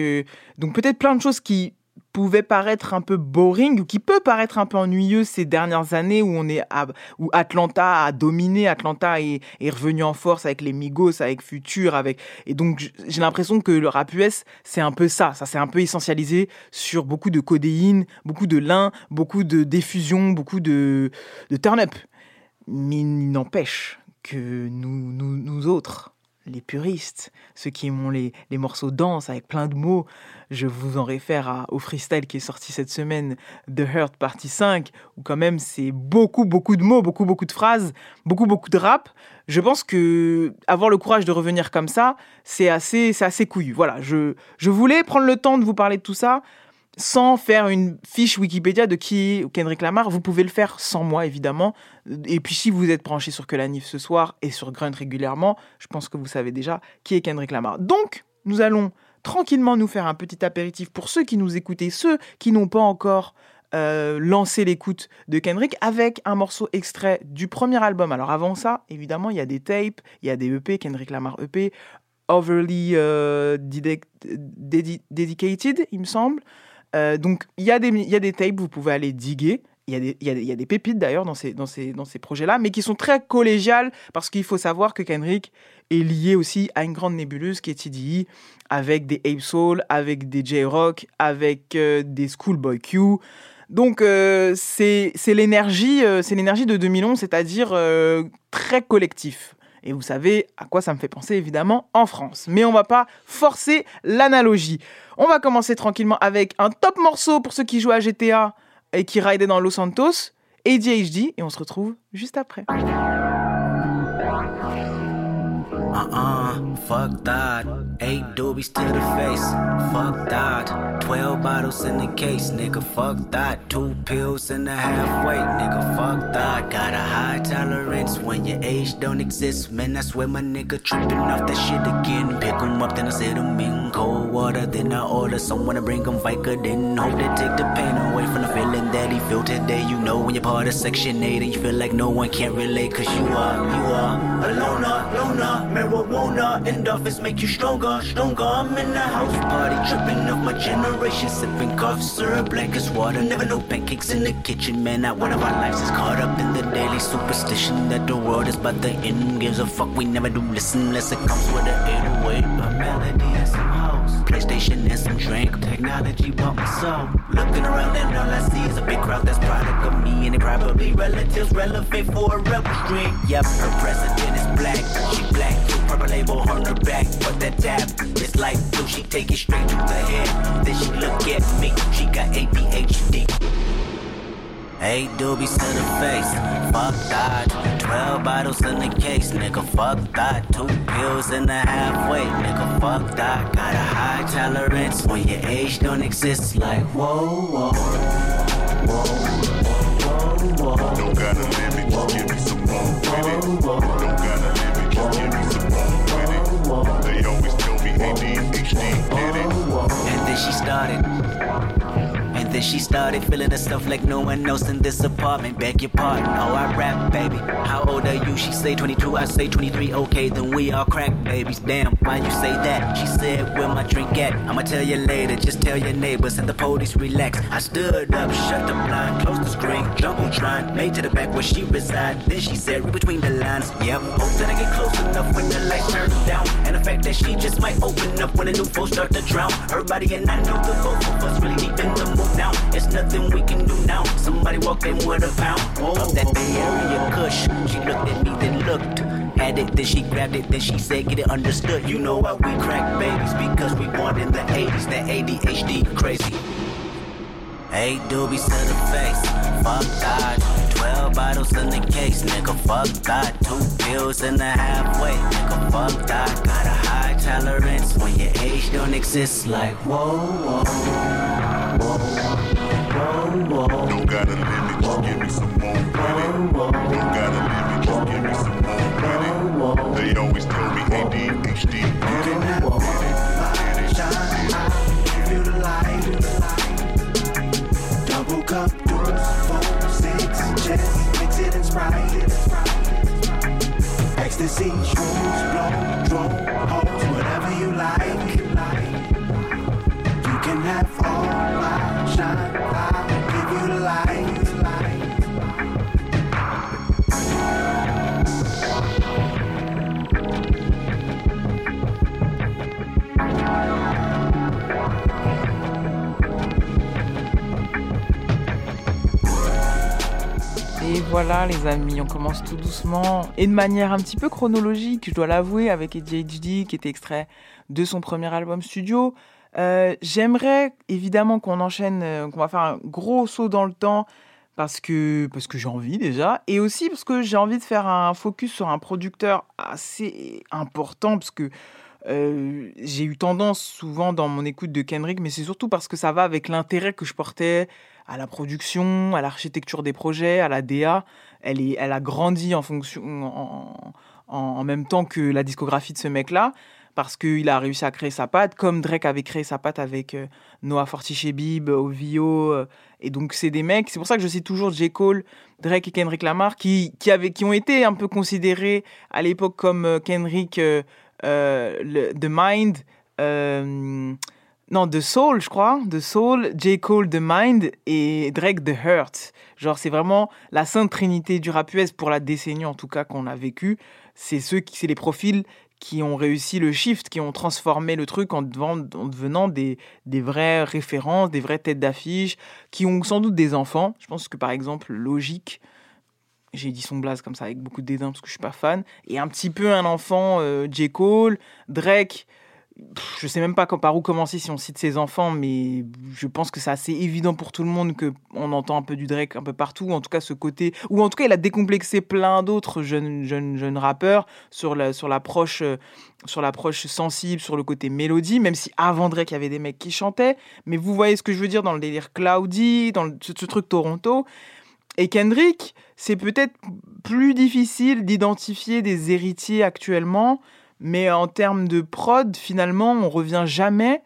donc peut-être plein de choses qui pouvaient paraître un peu boring ou qui peut paraître un peu ennuyeux ces dernières années où on est à- où Atlanta a dominé Atlanta est, est revenu en force avec les Migos avec Future avec et donc j'ai l'impression que le rap US c'est un peu ça. Ça s'est un peu essentialisé sur beaucoup de codéine beaucoup de lin beaucoup de diffusion beaucoup de de turn up mais il n'empêche que nous, nous, nous autres, les puristes, ceux qui aiment les, les morceaux denses avec plein de mots, je vous en réfère à- au freestyle qui est sorti cette semaine, The Hurt Party 5, où quand même c'est beaucoup, beaucoup de mots, beaucoup, beaucoup de phrases, beaucoup, beaucoup de rap. Je pense que avoir le courage de revenir comme ça, c'est assez, c'est assez couillu. Voilà, je, je voulais prendre le temps de vous parler de tout ça sans faire une fiche Wikipédia de qui Kendrick Lamar. Vous pouvez le faire sans moi, évidemment. Et puis, si vous êtes branché sur Que la ce soir et sur Grunt régulièrement, je pense que vous savez déjà qui est Kendrick Lamar. Donc, nous allons tranquillement nous faire un petit apéritif pour ceux qui nous écoutent et ceux qui n'ont pas encore euh, lancé l'écoute de Kendrick avec un morceau extrait du premier album. Alors avant ça, évidemment, il y a des tapes, il y a des EP, Kendrick Lamar EP, Overly euh, Dedic- Dedi- Dedicated, il me semble. Euh, donc, il y, a des- y a des tapes, vous pouvez aller diguer. Il y, a des, il, y a des, pépites d'ailleurs dans ces, dans ces, dans ces projets-là, mais qui sont très collégiales parce qu'il faut savoir que Kendrick est lié aussi à une grande nébuleuse qui est TDI, avec des Ape Soul, avec des J-Rock, avec euh, des Schoolboy Q. Donc, euh, c'est l'énergie euh, c'est l'énergie de 2011, c'est-à-dire très collectif. Et vous savez à quoi ça me fait penser, évidemment, en France. Mais on va pas forcer l'analogie. On va commencer tranquillement avec un top morceau pour ceux qui jouent à GTA et qui ridaient dans Los Santos, ADHD, et on se retrouve juste après. Uh-uh. Eight doobies to the face, fuck that. Twelve bottles in the case, nigga, fuck that. Two pills in the halfway, nigga, fuck that. Got a high tolerance when your age don't exist. Man, I swear my nigga tripping off that shit again. Pick 'em up, then I set 'em in cold water. Then I order someone to bring 'em Vicodin. Hope they take the pain away from the feeling that he feel today. You know when you're part of Section 8 and you feel like no one can relate. Cause you are, you are a loner, loner. Marijuana endorphins make you stronger, stronger. I'm in the house party, tripping off my generation, sipping cough syrup black as water. Never no pancakes in the kitchen, man. Not one of our lives is caught up in the daily superstition that the world is about the end. Gives a fuck, we never do listen unless it comes with an 808. A oh melody and some house, PlayStation and some drink. Technology bought my soul. Looking around and all I see is a big crowd that's product of me, and they probably relatives relevant for a rebel stream. Yep, her president is black, she black. Purple label on her back, but that tap is like blue. She take it straight to the head. Then she look at me, she got ADHD. Eight doobies to the face, fuck that. Twelve bottles in the case, nigga, fuck that. Two pills in the halfway, nigga, fuck that. Got a high tolerance when your age don't exist. Like whoa, whoa, whoa, whoa, whoa. Don't gotta limit, just give me some more with it. Don't gotta limit, They always tell me ADHD did it. And then she started. Then she started feeling herself like no one else in this apartment. Beg your pardon, oh I rap, baby. How old are you? She say 22, I say 23. Okay, then we all crack babies. Damn, why you say that? She said, where my drink at? I'ma tell you later. Just tell your neighbors and the police relax. I stood up, shut the blind, closed the screen, jumbotron, made to the back where she reside. Then she said, read between the lines. Yep, hope that I get close enough when the lights turn down. And the fact that she just might open up when the new folks start to drown. Her body and I know the both of us really deep in the mood now. It's nothing we can do now. Somebody walked in with a pound of that Bay Area Kush. She looked at me, then looked. Had it, then she grabbed it, then she said, get it understood. You know why we crack babies? Because we born in the 80s, that ADHD crazy. Hey, doobies to the face, fuck. 12 bottles in the case, nigga. Fuck that. Two pills in the halfway, nigga. Fuck that. Got a high tolerance when your age don't exist. Like, whoa, whoa, whoa, whoa, whoa. Don't gotta limit, just give me some more credit. Don't gotta Les amis, on commence tout doucement et de manière un petit peu chronologique, je dois l'avouer, avec ADHD qui était extrait de son premier album studio. Euh, J'aimerais évidemment qu'on enchaîne, euh, qu'on va faire un gros saut dans le temps parce que, parce que j'ai envie déjà et aussi parce que j'ai envie de faire un focus sur un producteur assez important parce que euh, j'ai eu tendance souvent dans mon écoute de Kendrick, mais c'est surtout parce que ça va avec l'intérêt que je portais à la production, à l'architecture des projets, à la DA. Elle, est, elle a grandi en, fonction, en, même temps que la discographie de ce mec-là, parce qu'il a réussi à créer sa patte, comme Drake avait créé sa patte avec euh, Noah Fortichebib, OVO. Euh, et donc, c'est des mecs, c'est pour ça que je cite toujours J. Cole, Drake et Kendrick Lamar, qui, qui, avaient, qui ont été un peu considérés à l'époque comme euh, Kendrick The Mind. Non, The Soul, je crois. The Soul, J. Cole, The Mind et Drake, The Hurt. Genre, c'est vraiment la sainte trinité du rap US pour la décennie, en tout cas, qu'on a vécu. C'est ceux qui, c'est les profils qui ont réussi le shift, qui ont transformé le truc en, devenant des, vraies références, des vraies têtes d'affiche, qui ont sans doute des enfants. Je pense que, par exemple, Logique, j'ai dit son blaze comme ça avec beaucoup de dédain parce que je suis pas fan, et un petit peu un enfant, euh, J. Cole, Drake, je sais même pas par où commencer si on cite ses enfants, mais je pense que c'est assez évident pour tout le monde que on entend un peu du Drake un peu partout, en tout cas ce côté, ou en tout cas il a décomplexé plein d'autres jeunes, jeunes, jeunes rappeurs sur la, sur l'approche, euh, sur l'approche sensible, sur le côté mélodie, même si avant Drake il y avait des mecs qui chantaient, mais vous voyez ce que je veux dire dans le délire Cloudy, dans ce, ce truc Toronto. Et Kendrick, c'est peut-être plus difficile d'identifier des héritiers actuellement, mais en termes de prod, finalement, on revient jamais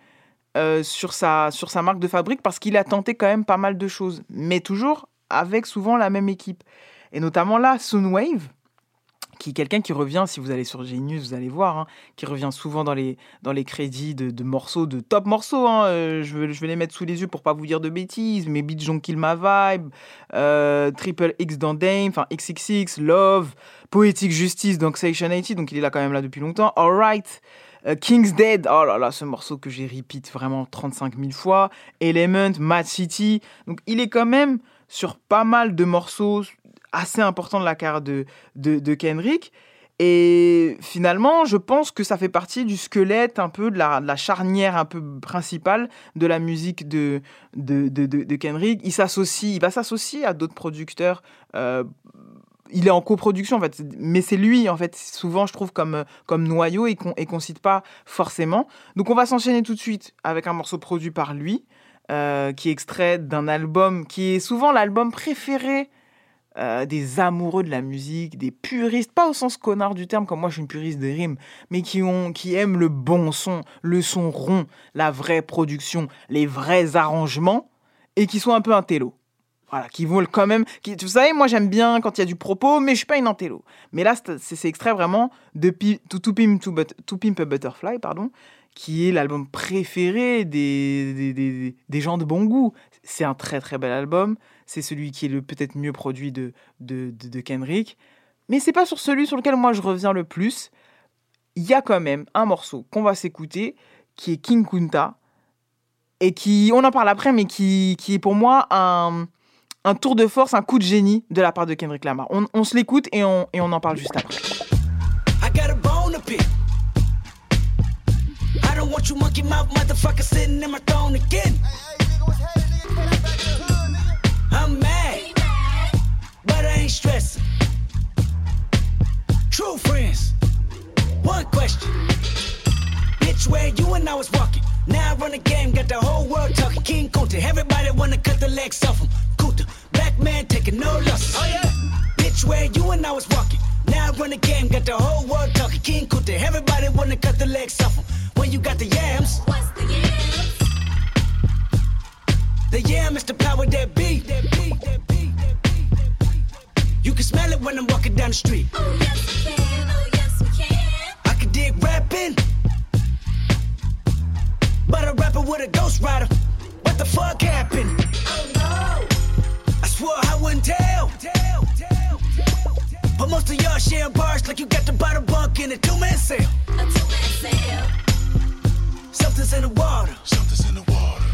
euh, sur, sa, sur sa marque de fabrique parce qu'il a tenté quand même pas mal de choses, mais toujours avec souvent la même équipe. Et notamment là, Soundwave, qui est quelqu'un qui revient, si vous allez sur Genius, vous allez voir, hein, qui revient souvent dans les, dans les crédits de, morceaux, de top morceaux. Hein, euh, je, vais, je vais les mettre sous les yeux pour pas vous dire de bêtises, mais Beat Kill My Vibe, euh, Triple X dans Dame, enfin XXX, Love, Poetic Justice, donc Section 80, donc il est là quand même là depuis longtemps. Alright. Euh, King's Dead, oh là là, ce morceau que j'ai repeat vraiment 35 000 fois. Element, Mad City. Donc il est quand même sur pas mal de morceaux assez important de la carrière de, de, Kendrick. Et finalement, je pense que ça fait partie du squelette un peu de la, la charnière un peu principale de la musique de, de, de, de Kendrick. Il s'associe, il va s'associer à d'autres producteurs. Euh, il est en coproduction en fait, mais c'est lui en fait souvent je trouve comme comme noyau et qu'on et cite pas forcément. Donc on va s'enchaîner tout de suite avec un morceau produit par lui, euh, qui est extrait d'un album qui est souvent l'album préféré euh, des amoureux de la musique, des puristes, pas au sens connard du terme, comme moi je suis une puriste des rimes, mais qui, ont, qui aiment le bon son, le son rond, la vraie production, les vrais arrangements, et qui sont un peu un télo. Voilà, qui vont quand même. Qui, vous savez, moi j'aime bien quand il y a du propos, mais je suis pas une intello. Mais là, c'est extrait vraiment de To, to, Pimp, to, but, to Pimp a Butterfly, pardon, qui est l'album préféré des, des, gens de bon goût. C'est un très très bel album. C'est celui qui est le peut-être mieux produit de, de, de, de Kendrick. Mais c'est pas sur celui sur lequel moi je reviens le plus. Il y a quand même un morceau qu'on va s'écouter qui est King Kunta. Et qui, on en parle après, mais qui, qui est pour moi un, un tour de force, un coup de génie de la part de Kendrick Lamar. On, se l'écoute et on, en parle juste après. Question. Where you and I was walking? Now I run the game, got the whole world talking. King Kunta, everybody wanna cut the legs off black man taking no losses. Oh yeah. Bitch, where you and I was walking. Now I run the game, got the whole world talking. King Kunta, everybody wanna cut the legs off him. When you got the yams. What's the yams? The yam is the power that be. That be, that be, that be, that be. You can smell it when I'm walking down the street. Oh yes we can, oh yes we can. I can dig rapping, but a rapper with a ghost rider. What the fuck happened? Oh no! I swore I wouldn't tell. But most of y'all sharing bars like you got the bottom bunk in a two-man cell. A two-man cell. Something's in the water. Something's in the water.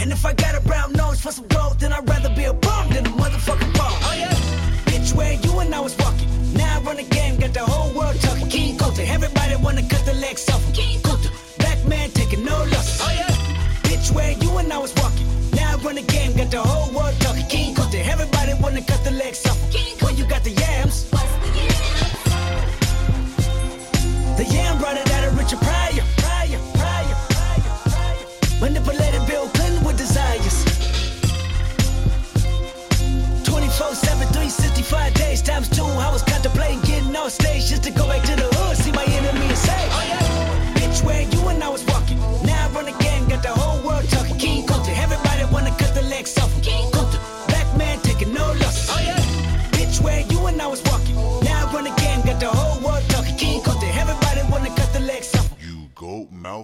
And if I got a brown nose for some gold, then I'd rather be a bum than a motherfucking bum. Oh yeah. Bitch, where you and I was walking. Now I run the game, got the whole world talking. King Kunta, everybody wanna cut the legs off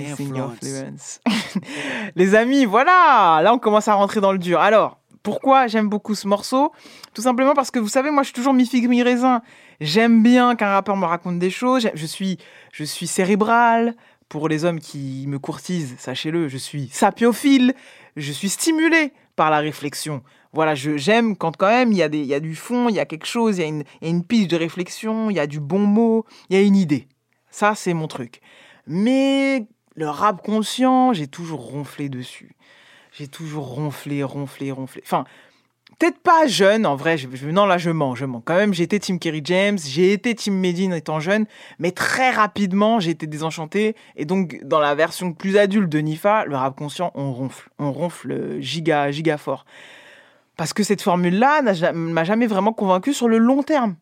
Your influence. Les amis, voilà, là on commence à rentrer dans le dur. Alors, pourquoi j'aime beaucoup ce morceau? Tout simplement parce que vous savez, moi je suis toujours mi-figue, mi-raisin. J'aime bien qu'un rappeur me raconte des choses. Je suis, je suis cérébral. Pour les hommes qui me courtisent, sachez-le, je suis sapiophile. Je suis stimulé par la réflexion. Voilà, je- j'aime quand quand même il y, a des- il y a du fond, il y a quelque chose, il y, a une- il y a une piste de réflexion, il y a du bon mot, il y a une idée. Ça, c'est mon truc. Mais le rap conscient, j'ai toujours ronflé dessus. J'ai toujours ronflé, ronflé, ronflé. Enfin, peut-être pas jeune, en vrai. Non, là, je mens, je mens. Quand même, été Team Kerry James, j'ai été Team Medine étant jeune, mais très rapidement, j'ai été désenchanté. Et donc, dans la version plus adulte de Nifa, le rap conscient, on ronfle. On ronfle giga, giga fort. Parce que cette formule-là m'a jamais vraiment convaincu sur le long terme.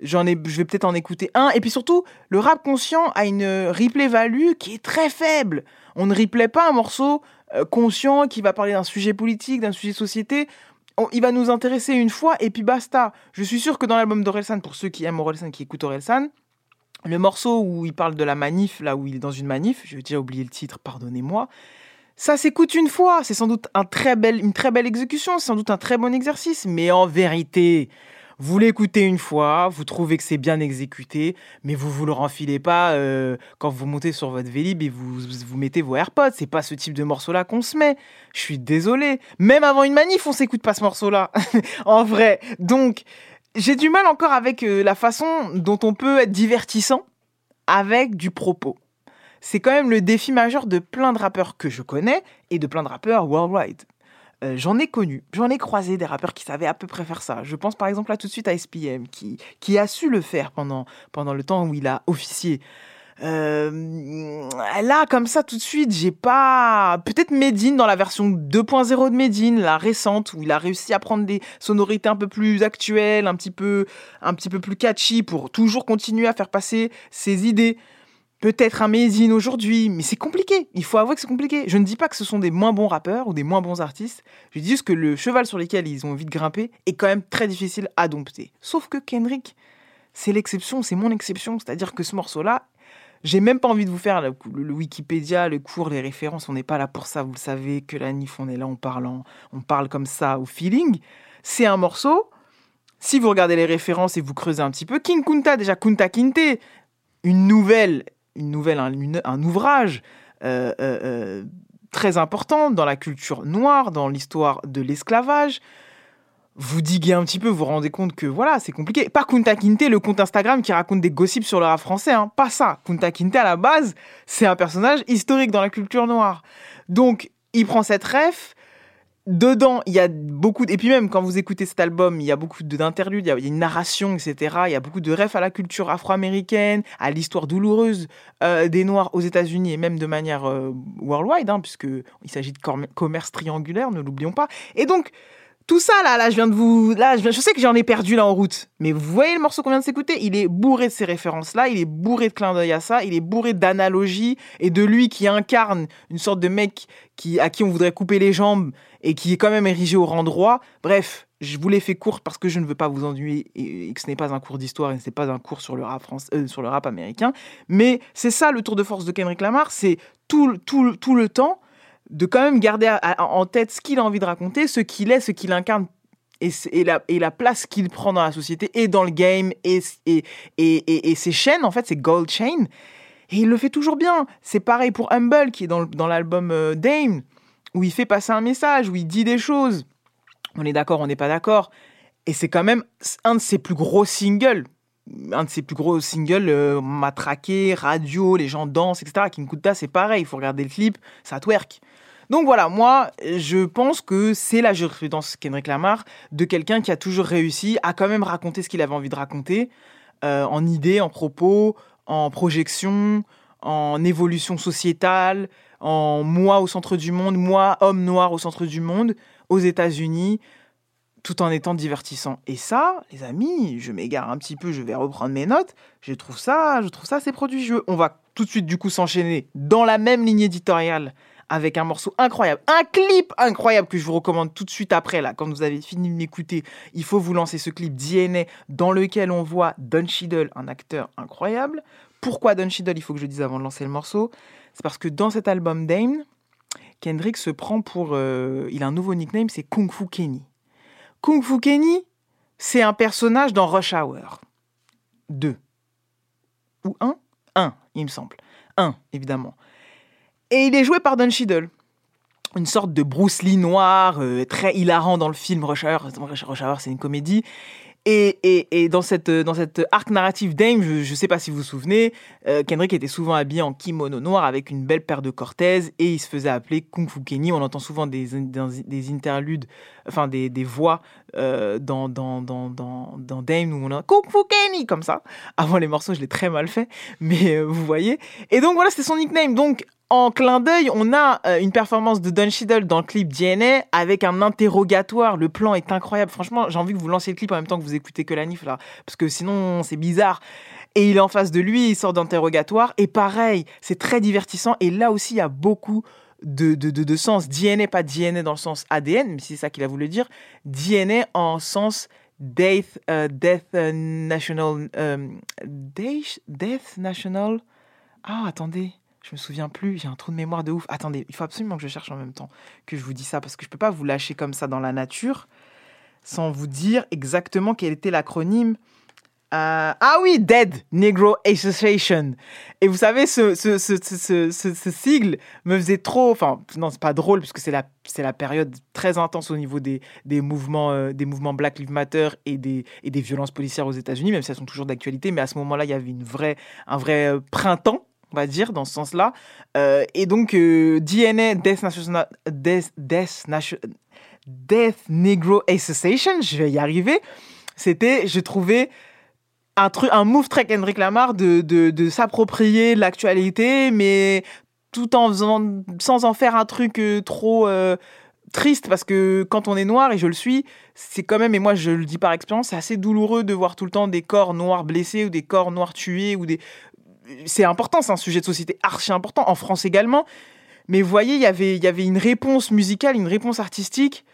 J'en ai, je vais peut-être en écouter un. Et puis surtout, le rap conscient a une replay value qui est très faible. On ne replay pas un morceau euh, conscient qui va parler d'un sujet politique, d'un sujet société. Il va nous intéresser une fois et puis basta. Je suis sûr que dans l'album d'Orelsan, pour ceux qui aiment Orelsan, qui écoutent Orelsan, le morceau où il parle de la manif, là où il est dans une manif, j'ai déjà oublié le titre, pardonnez-moi, Ça s'écoute une fois, c'est sans doute un très belle, une très belle exécution, c'est sans doute un très bon exercice, mais en vérité, vous l'écoutez une fois, vous trouvez que c'est bien exécuté, mais vous vous le renfilez pas euh, quand vous montez sur votre Vélib et vous, vous mettez vos AirPods. C'est pas ce type de morceau-là qu'on se met. Je suis désolé. Même avant une manif, on s'écoute pas ce morceau-là. en vrai. Donc, j'ai du mal encore avec euh, la façon dont on peut être divertissant avec du propos. C'est quand même le défi majeur de plein de rappeurs que je connais et de plein de rappeurs worldwide. Euh, j'en ai connu, j'en ai croisé des rappeurs qui savaient à peu près faire ça. Je pense par exemple là tout de suite à SPM qui, qui a su le faire pendant, pendant le temps où il a officié. Euh, là, comme ça, tout de suite, j'ai pas. Peut-être Medine dans la version 2.0 de Medine, la récente, où il a réussi à prendre des sonorités un peu plus actuelles, un petit peu, un petit peu plus catchy pour toujours continuer à faire passer ses idées peut-être un Mézine aujourd'hui, mais c'est compliqué. Il faut avouer que c'est compliqué. Je ne dis pas que ce sont des moins bons rappeurs ou des moins bons artistes. Je dis juste que le cheval sur lequel ils ont envie de grimper est quand même très difficile à dompter. Sauf que Kendrick, c'est l'exception, c'est mon exception. C'est-à-dire que ce morceau-là, j'ai même pas envie de vous faire le, Wikipédia, le cours, les références. On n'est pas là pour ça. Vous le savez que la NIF, on est là en parlant. On parle comme ça au feeling. C'est un morceau. Si vous regardez les références et vous creusez un petit peu, King Kunta, déjà Kunta Kinte, une nouvelle une nouvelle, un, ouvrage euh, euh, euh, très important dans la culture noire, dans l'histoire de l'esclavage. Vous diguez un petit peu, vous vous rendez compte que voilà, c'est compliqué. Pas Kunta Kinte, le compte Instagram qui raconte des gossips sur le rap français, hein. pas ça. Kunta Kinte, à la base, c'est un personnage historique dans la culture noire. Donc, il prend cette ref, dedans, il y a beaucoup. Et puis même quand vous écoutez cet album, il y a beaucoup d'interludes, il, y a une narration, etc. Il y a beaucoup de refs à la culture afro-américaine, à l'histoire douloureuse euh, des Noirs aux États-Unis et même de manière euh, worldwide, hein, puisque il s'agit de commerce triangulaire, ne l'oublions pas. Et donc tout ça là, là, je viens de vous, là, je, sais que j'en ai perdu là en route, mais vous voyez le morceau qu'on vient de s'écouter, il est bourré de ces références là, il est bourré de clins d'œil à ça, il est bourré d'analogies et de lui qui incarne une sorte de mec qui à qui on voudrait couper les jambes et qui est quand même érigé au rang droit. Bref, je vous l'ai fait court parce que je ne veux pas vous ennuyer et, que ce n'est pas un cours d'histoire et ce n'est pas un cours sur le rap euh, sur le rap américain. Mais c'est ça le tour de force de Kendrick Lamar, c'est tout, tout, tout le temps de quand même garder en tête ce qu'il a envie de raconter, ce qu'il est, ce qu'il incarne et, la, et la place qu'il prend dans la société et dans le game et, et, ses chaînes, en fait, c'est Gold Chain. Et il le fait toujours bien. C'est pareil pour Humble qui est dans, l'album euh, Dame où il fait passer un message, où il dit des choses. On est d'accord, on n'est pas d'accord. Et c'est quand même un de ses plus gros singles. Un de ses plus gros singles euh, matraqués, radio, les gens dansent, etc. King Kuta, c'est pareil. Il faut regarder le clip, ça twerk. Donc voilà, moi, je pense que c'est la jurisprudence Kendrick Lamar de quelqu'un qui a toujours réussi à quand même raconter ce qu'il avait envie de raconter, euh, en idées, en propos, en projection, en évolution sociétale, en moi au centre du monde, moi homme noir au centre du monde, aux États-Unis, tout en étant divertissant. Et ça, les amis, je m'égare un petit peu, je vais reprendre mes notes. Je trouve ça, je trouve ça assez prodigieux. On va tout de suite du coup s'enchaîner dans la même ligne éditoriale avec un morceau incroyable, un clip incroyable que je vous recommande tout de suite après là, quand vous avez fini de m'écouter, il faut vous lancer ce clip DNA dans lequel on voit Don Cheadle, un acteur incroyable. Pourquoi Don Cheadle Il faut que je dise avant de lancer le morceau. C'est parce que dans cet album Dame, Kendrick se prend pour. Euh, il a un nouveau nickname, c'est Kung Fu Kenny. Kung Fu Kenny, c'est un personnage dans Rush Hour 2. Ou 1 1, il me semble. 1, évidemment. Et il est joué par Don Cheadle. Une sorte de Bruce Lee noir, euh, très hilarant dans le film Rush Hour. Rush Hour, c'est une comédie. Et, dans, cette, dans cette arc narrative Dame, je ne sais pas si vous vous souvenez, euh, Kendrick était souvent habillé en kimono noir avec une belle paire de cortèses et il se faisait appeler Kung Fu Kenny. On entend souvent des, des, interludes, enfin des, des voix euh, dans, dans, dans, dans, Dame où on a Kung Fu Kenny comme ça. Avant les morceaux, je l'ai très mal fait, mais euh, vous voyez. Et donc voilà, c'était son nickname. Donc en clin d'œil, on a euh, une performance de Don Cheadle dans le clip DNA avec un interrogatoire. Le plan est incroyable. Franchement, j'ai envie que vous lanciez le clip en même temps que vous écoutez que la NIF là, parce que sinon c'est bizarre. Et il est en face de lui, il sort d'interrogatoire. Et pareil, c'est très divertissant. Et là aussi, il y a beaucoup de, de, de, sens. DNA, pas DNA dans le sens ADN, mais c'est ça qu'il a voulu dire. DNA en sens Death, euh, death euh, National. death, death National. Ah, attendez. Je me souviens plus, j'ai un trou de mémoire de ouf. Attendez, il faut absolument que je cherche en même temps que je vous dis ça, parce que je peux pas vous lâcher comme ça dans la nature sans vous dire exactement quel était l'acronyme. Euh, ah oui, Dead Negro Association. Et vous savez, ce, sigle me faisait trop. Enfin, non, c'est pas drôle, parce que c'est la, période très intense au niveau des, des, mouvements, euh, des mouvements Black Lives Matter et des, et des violences policières aux États-Unis, même si elles sont toujours d'actualité. Mais à ce moment-là, il y avait une vraie, un vrai euh, printemps, on va dire, dans ce sens-là. Euh, et donc, euh, DNA, Death, National, Death, Death, Death Negro Association, je vais y arriver. C'était, je trouvais, un truc, un move très Kendrick Lamar de, de, de s'approprier l'actualité, mais tout en faisant, sans en faire un truc euh, trop triste, parce que quand on est noir, et je le suis, c'est quand même, et moi je le dis par expérience, c'est assez douloureux de voir tout le temps des corps noirs blessés ou des corps noirs tués ou des. C'est important, c'est un sujet de société archi important, en France également. Mais vous voyez, il y avait- il y avait une réponse musicale, une réponse artistique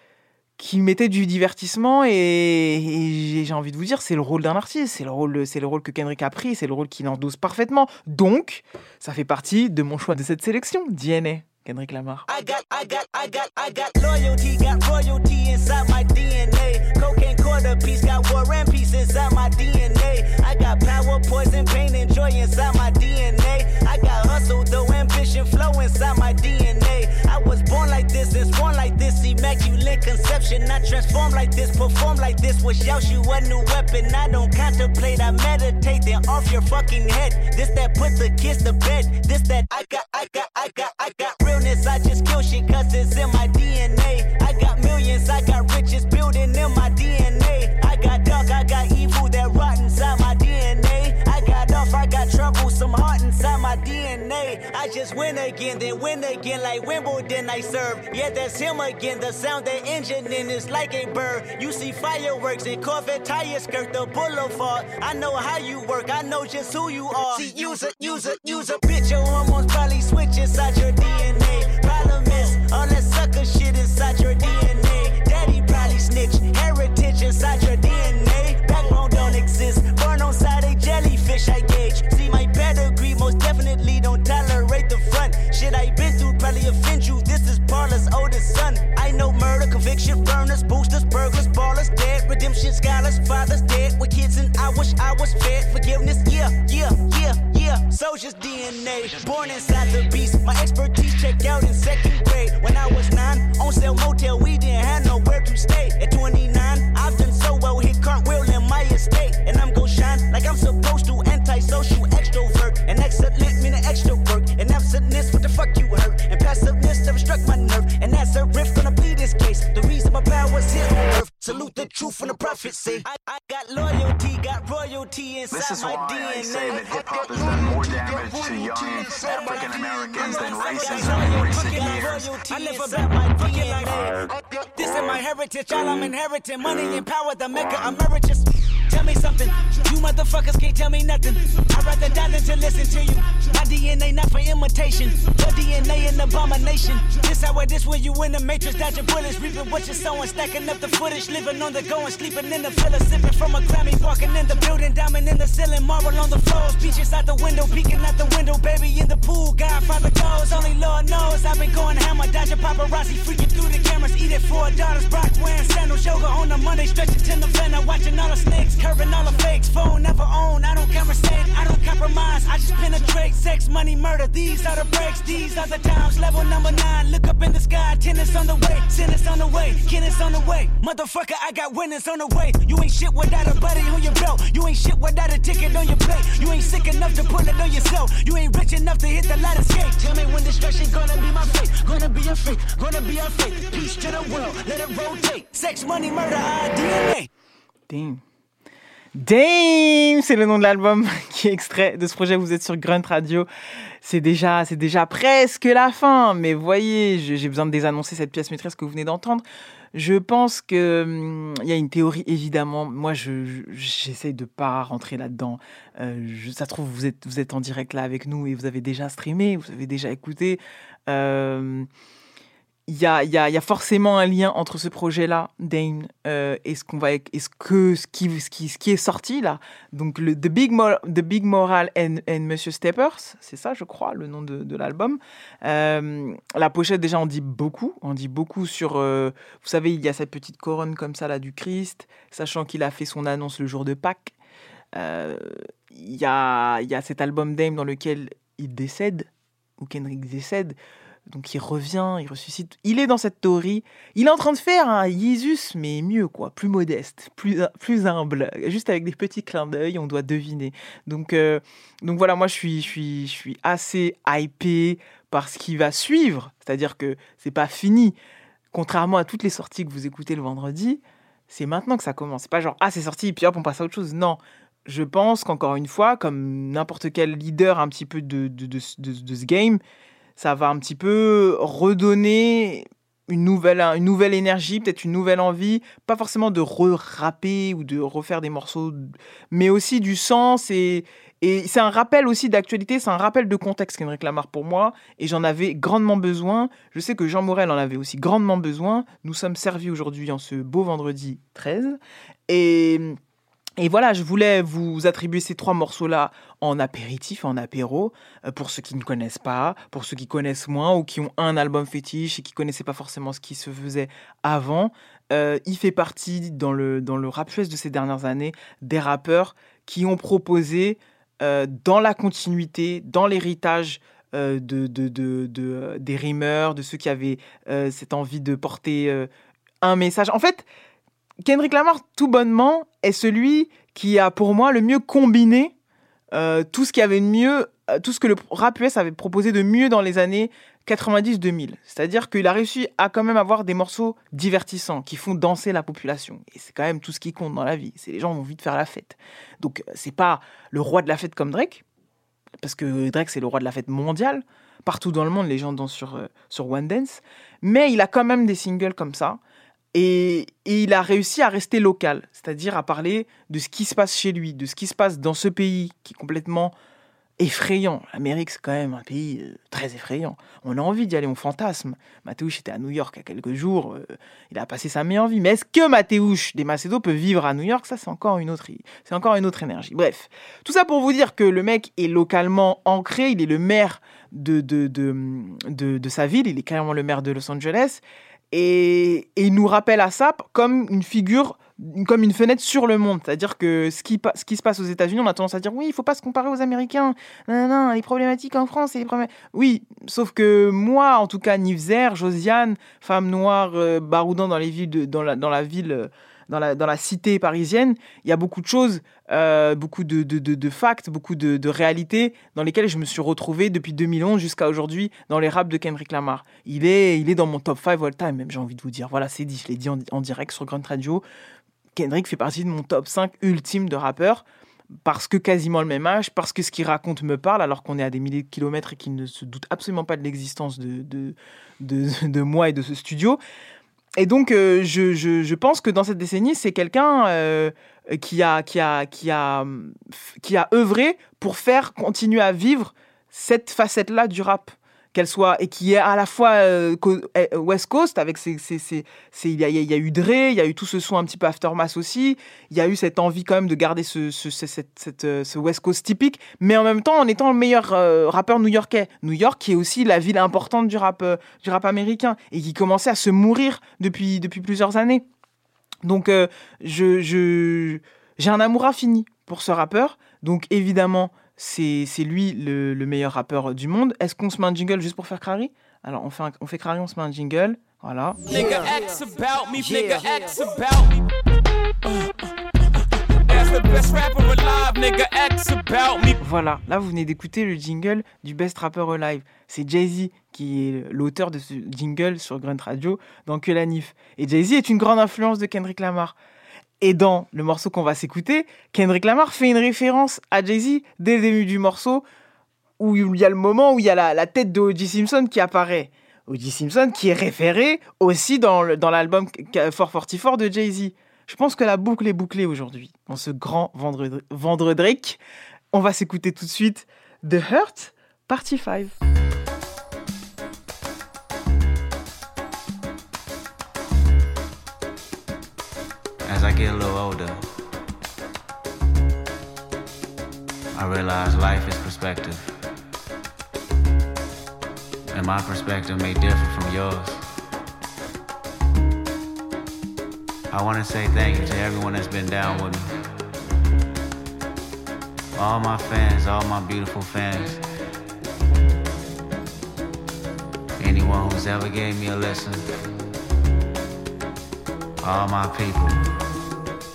qui mettait du divertissement et, j'ai- envie de vous dire c'est le rôle d'un artiste c'est le rôle c'est le rôle que Kendrick a pris c'est le rôle qu'il endosse parfaitement donc ça fait partie de mon choix de cette sélection DNA Kendrick Lamar I got, I got, I got, I got loyalty, got inside my DNA. Cocaine got war inside my DNA. I got power, poison, pain, and joy inside my DNA. I got hustle, though, ambition, flow inside my DNA. I was born like this and born like this, immaculate conception. I transform like this, perform like this, wish out you a new weapon. I don't contemplate, I meditate, then off your fucking head. This that put the kids to bed. This that I got, I got, I got, I got realness. I just kill shit cause it's in my DNA. Some heart inside my DNA. I just win again, then win again like Wimbledon I serve. Yeah, that's him again. The sound that engine in is like a bird. You see fireworks and Corvette tires skirt the boulevard. I know how you work, I know just who you are. See, use a, use a, use a bitch. Your hormones probably switch inside your DNA. Problem is, all that sucker shit inside your DNA. Daddy probably snitch, heritage inside your DNA. Backbone don't exist, born on side a jellyfish I gauge. See most definitely don't tolerate the front. Shit I been through probably offend you. This is Parlor's oldest son. I know murder, conviction, burners, boosters, burglars, ballers, dead, redemption, scholars, fathers dead with kids, and I wish I was fed. Forgiveness, yeah, yeah, yeah, yeah. Soldier's DNA, born inside the beast. My expertise checked out in second grade. When I was nine, on sale motel, we didn't have nowhere to stay. At 29, truth and the prophecy. I, This is my why DNA. I say that hip hop has done more damage to young African Americans than racism in recent years. I live about my DNA. This is my heritage, all I'm inheriting. Money and power, the mecca emeritus. Tell me something, you motherfuckers can't tell me nothing. I'd rather die than to listen to you. My DNA not for imitation, your DNA an abomination. This how it is when you in the matrix, dodging bullets, reaping what you're sowing, stacking up the footage, living on the go and sleeping in the villa, sipping from a Grammy, walking in the building, diamond in the ceiling, marble on the floors, beaches out the window, peeking out the window, baby in the pool, Godfather goes, only Lord knows. I've been going hammer, dodging paparazzi, freaking through the cameras, eating four daughters, Brock wearing sandals, yoga on a Monday, stretching to November, watching all the snakes, curving all the fakes, phone never own, I don't conversate, I don't compromise, I just penetrate, sex, money, murder, these are the breaks, these are the times, level number nine, look up in the sky, tennis on the way, tennis on the way, tennis on the way, motherfucker, I got winners on the way, you ain't shit without a buddy on your belt, you ain't shit without a ticket on your plate, you ain't sick enough to pull it on yourself, you ain't rich enough to hit the light escape, tell me when destruction gonna be my fate, gonna be a fate, gonna be a fate, peace to the world, let it rotate, sex, money, murder, our DNA. Damn. Damn, c'est le nom de l'album qui est extrait de ce projet. Vous êtes sur Grunt Radio. C'est déjà, c'est déjà presque la fin. Mais voyez, j'ai besoin de désannoncer cette pièce maîtresse que vous venez d'entendre. Je pense que hum, il y a une théorie évidemment. Moi, je je- j'essaye de pas rentrer là-dedans. Euh, ça trouve vous êtes vous êtes en direct là avec nous et vous avez déjà streamé, vous avez déjà écouté. Euh, il y a, forcément un lien entre ce projet-là, Dame, euh, et ce qu'on va, et ce que ce qui, est sorti là. Donc le The Big, Moral and, and Monsieur Steppers, c'est ça, je crois, le nom de, l'album. Euh, la pochette déjà en dit beaucoup, on dit beaucoup sur. euh, vous savez, il y a cette petite couronne comme ça là du Christ, sachant qu'il a fait son annonce le jour de Pâques. Euh, Il y, a, y a cet album Dame dans lequel il décède, ou Kendrick décède. Donc il revient, il ressuscite. Il est dans cette théorie. Il est en train de faire un Jesus, mais mieux, quoi. Plus modeste, plus, plus humble. Juste avec des petits clins d'œil, on doit deviner. Donc, euh, donc voilà, moi je suis, je, suis, je suis assez hypé par ce qui va suivre. C'est-à-dire que c'est pas fini. Contrairement à toutes les sorties que vous écoutez le vendredi, c'est maintenant que ça commence. C'est pas genre, ah, c'est sorti, puis hop, on passe à autre chose. Non. Je pense qu'encore une fois, comme n'importe quel leader un petit peu de, de, de, de ce game, ça va un petit peu redonner une nouvelle, une nouvelle énergie, peut-être une nouvelle envie, pas forcément de re-rapper ou de refaire des morceaux, mais aussi du sens et, et c'est un rappel aussi d'actualité, c'est un rappel de contexte Kendrick Lamar pour moi et j'en avais grandement besoin. Je sais que Jean Morel en avait aussi grandement besoin. Nous sommes servis aujourd'hui en ce beau vendredi 13 et et voilà, je voulais vous attribuer ces trois morceaux-là en apéritif, en apéro, euh, pour ceux qui ne connaissent pas, pour ceux qui connaissent moins ou qui ont un album fétiche et qui connaissaient pas forcément ce qui se faisait avant. Euh, il fait partie dans le, dans le rap de ces dernières années des rappeurs qui ont proposé euh, dans la continuité, dans l'héritage de, de, de, de, des rimeurs, de ceux qui avaient cette envie de porter un message. En fait, Kendrick Lamar, tout bonnement, est celui qui a pour moi le mieux combiné euh, tout ce qui avait de mieux, euh, tout ce que le rap US avait proposé de mieux dans les années 90-2000. C'est-à-dire qu'il a réussi à quand même avoir des morceaux divertissants qui font danser la population. Et c'est quand même tout ce qui compte dans la vie. C'est les gens ont envie de faire la fête. Donc euh, c'est pas le roi de la fête comme Drake, parce que Drake c'est le roi de la fête mondiale. Partout dans le monde, les gens dansent sur, sur One Dance. Mais il a quand même des singles comme ça. Et, il a réussi à rester local, c'est-à-dire à parler de ce qui se passe chez lui, de ce qui se passe dans ce pays qui est complètement effrayant. L'Amérique, c'est quand même un pays euh, très effrayant. On a envie d'y aller, on fantasme. Mathéouche était à New York il y a quelques jours, euh, il a passé sa meilleure vie. Mais est-ce que Mathéouche des Macédos peut vivre à New York? Ça, c'est encore, une autre, c'est encore une autre énergie. Bref, tout ça pour vous dire que le mec est localement ancré, il est le maire de, de, de, de, de sa ville, il est carrément le maire de Los Angeles. Et, et, il nous rappelle à ça comme une figure, comme une fenêtre sur le monde. C'est-à-dire que ce qui, se passe aux États-Unis, on a tendance à dire oui, il faut pas se comparer aux Américains. Non, non, les problématiques en France, c'est les problèmes. Oui, sauf que moi, en tout cas, Nivzer, Josiane, femme noire, euh, baroudant dans les villes, dans la, ville. Euh, dans la cité parisienne, il y a beaucoup de choses, euh, beaucoup de, de, de, de, facts, beaucoup de, de réalités dans lesquelles je me suis retrouvé depuis 2011 jusqu'à aujourd'hui dans les raps de Kendrick Lamar. Il est, il est dans mon top 5 all time, même j'ai envie de vous dire. Voilà, c'est dit, je l'ai dit en, direct sur Grunt Radio. Kendrick fait partie de mon top 5 ultime de rappeurs parce que quasiment le même âge, parce que ce qu'il raconte me parle alors qu'on est à des milliers de kilomètres et qu'il ne se doute absolument pas de l'existence de, de, de moi et de ce studio. Et donc, euh, je, pense que dans cette décennie, c'est quelqu'un euh, qui, a, qui, qui, a, qui a œuvré pour faire continuer à vivre cette facette-là du rap. Qu'elle soit, et qui est à la fois euh, West Coast, avec ses. il, y a, eu Dre, il y a eu tout ce son un petit peu Aftermath aussi, il y a eu cette envie quand même de garder ce, ce West Coast typique, mais en même temps en étant le meilleur euh, rappeur new-yorkais. New York qui est aussi la ville importante du rap, euh, du rap américain, et qui commençait à se mourir depuis, depuis plusieurs années. Donc, euh, je, j'ai un amour infini pour ce rappeur, donc évidemment c'est lui le, le, meilleur rappeur du monde. Est-ce qu'on se met un jingle juste pour faire Crary? Alors on fait, un, on fait Crary, on se met un jingle. Voilà. Voilà, là vous venez d'écouter le jingle du Best Rapper Alive. C'est Jay-Z qui est l'auteur de ce jingle sur Grunt Radio dans Que la Nif. Et Jay-Z est une grande influence de Kendrick Lamar. Et dans le morceau qu'on va s'écouter, Kendrick Lamar fait une référence à Jay-Z dès le début du morceau, où il y a le moment où il y a la, tête de O.J. Simpson qui apparaît. O.J. Simpson qui est référé aussi dans l'album 444 de Jay-Z. Je pense que la boucle est bouclée aujourd'hui, dans ce grand vendredi. vendredi. On va s'écouter tout de suite The Hurt, partie 5. older, I realize life is perspective. And my perspective may differ from yours. I want to say thank you to everyone that's been down with me. All my fans, all my beautiful fans. Anyone who's ever gave me a listen. All my people.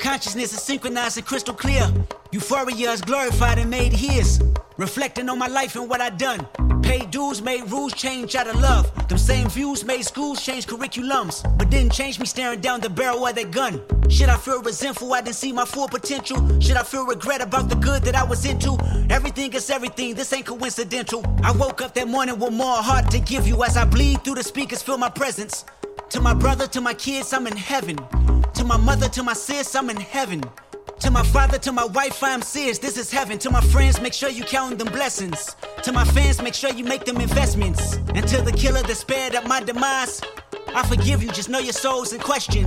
Consciousness is synchronized and crystal clear. Euphoria is glorified and made his. Reflecting on my life and what I done. Paid dues, made rules change out of love. Them same views made schools change curriculums. But didn't change me staring down the barrel of that gun. Should I feel resentful I didn't see my full potential? Should I feel regret about the good that I was into? Everything is everything, this ain't coincidental. I woke up that morning with more heart to give you as I bleed through the speakers, feel my presence. To my brother, to my kids, I'm in heaven. To my mother, to my sis, I'm in heaven. To my father, to my wife, I'm serious. This is heaven. To my friends, make sure you count them blessings. To my fans, make sure you make them investments. And to the killer that spared at my demise, I forgive you. Just know your soul's in question.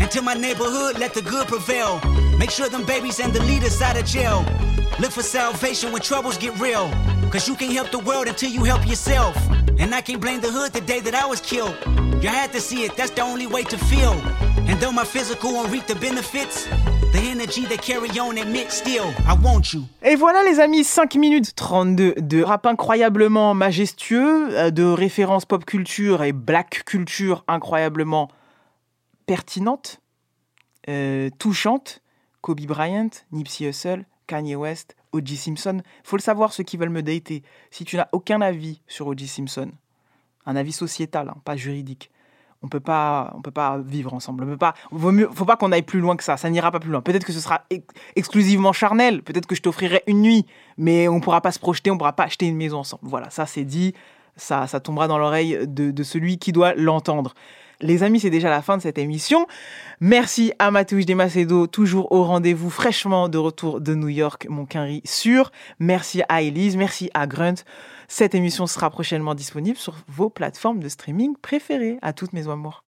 And to my neighborhood, let the good prevail. Make sure them babies and the leaders out of jail. Look for salvation when troubles get real. Cause you can't help the world until you help yourself. And I can't blame the hood the day that I was killed. You had to see it, that's the only way to feel. And though my physical won't reap the benefits. Et voilà les amis, 5 minutes 32 de rap incroyablement majestueux, euh, de références pop culture et black culture incroyablement pertinentes, euh, touchantes. Kobe Bryant, Nipsey Hussle, Kanye West, O.J. Simpson. Faut le savoir ceux qui veulent me dater. Si tu n'as aucun avis sur O.J. Simpson, un avis sociétal, hein, pas juridique, on peut pas, on peut pas vivre ensemble. On peut pas, vaut mieux, faut pas qu'on aille plus loin que ça. Ça n'ira pas plus loin. Peut-être que ce sera ex- exclusivement charnel. Peut-être que je t'offrirai une nuit, mais on pourra pas se projeter, on pourra pas acheter une maison ensemble. Voilà, ça c'est dit. Ça, ça tombera dans l'oreille de celui qui doit l'entendre. Les amis, c'est déjà la fin de cette émission. Merci à Matouche des Macedo, toujours au rendez-vous, fraîchement de retour de New York, mon quinri sûr. Merci à Elise, merci à Grunt. Cette émission sera prochainement disponible sur vos plateformes de streaming préférées. À toutes mes amours.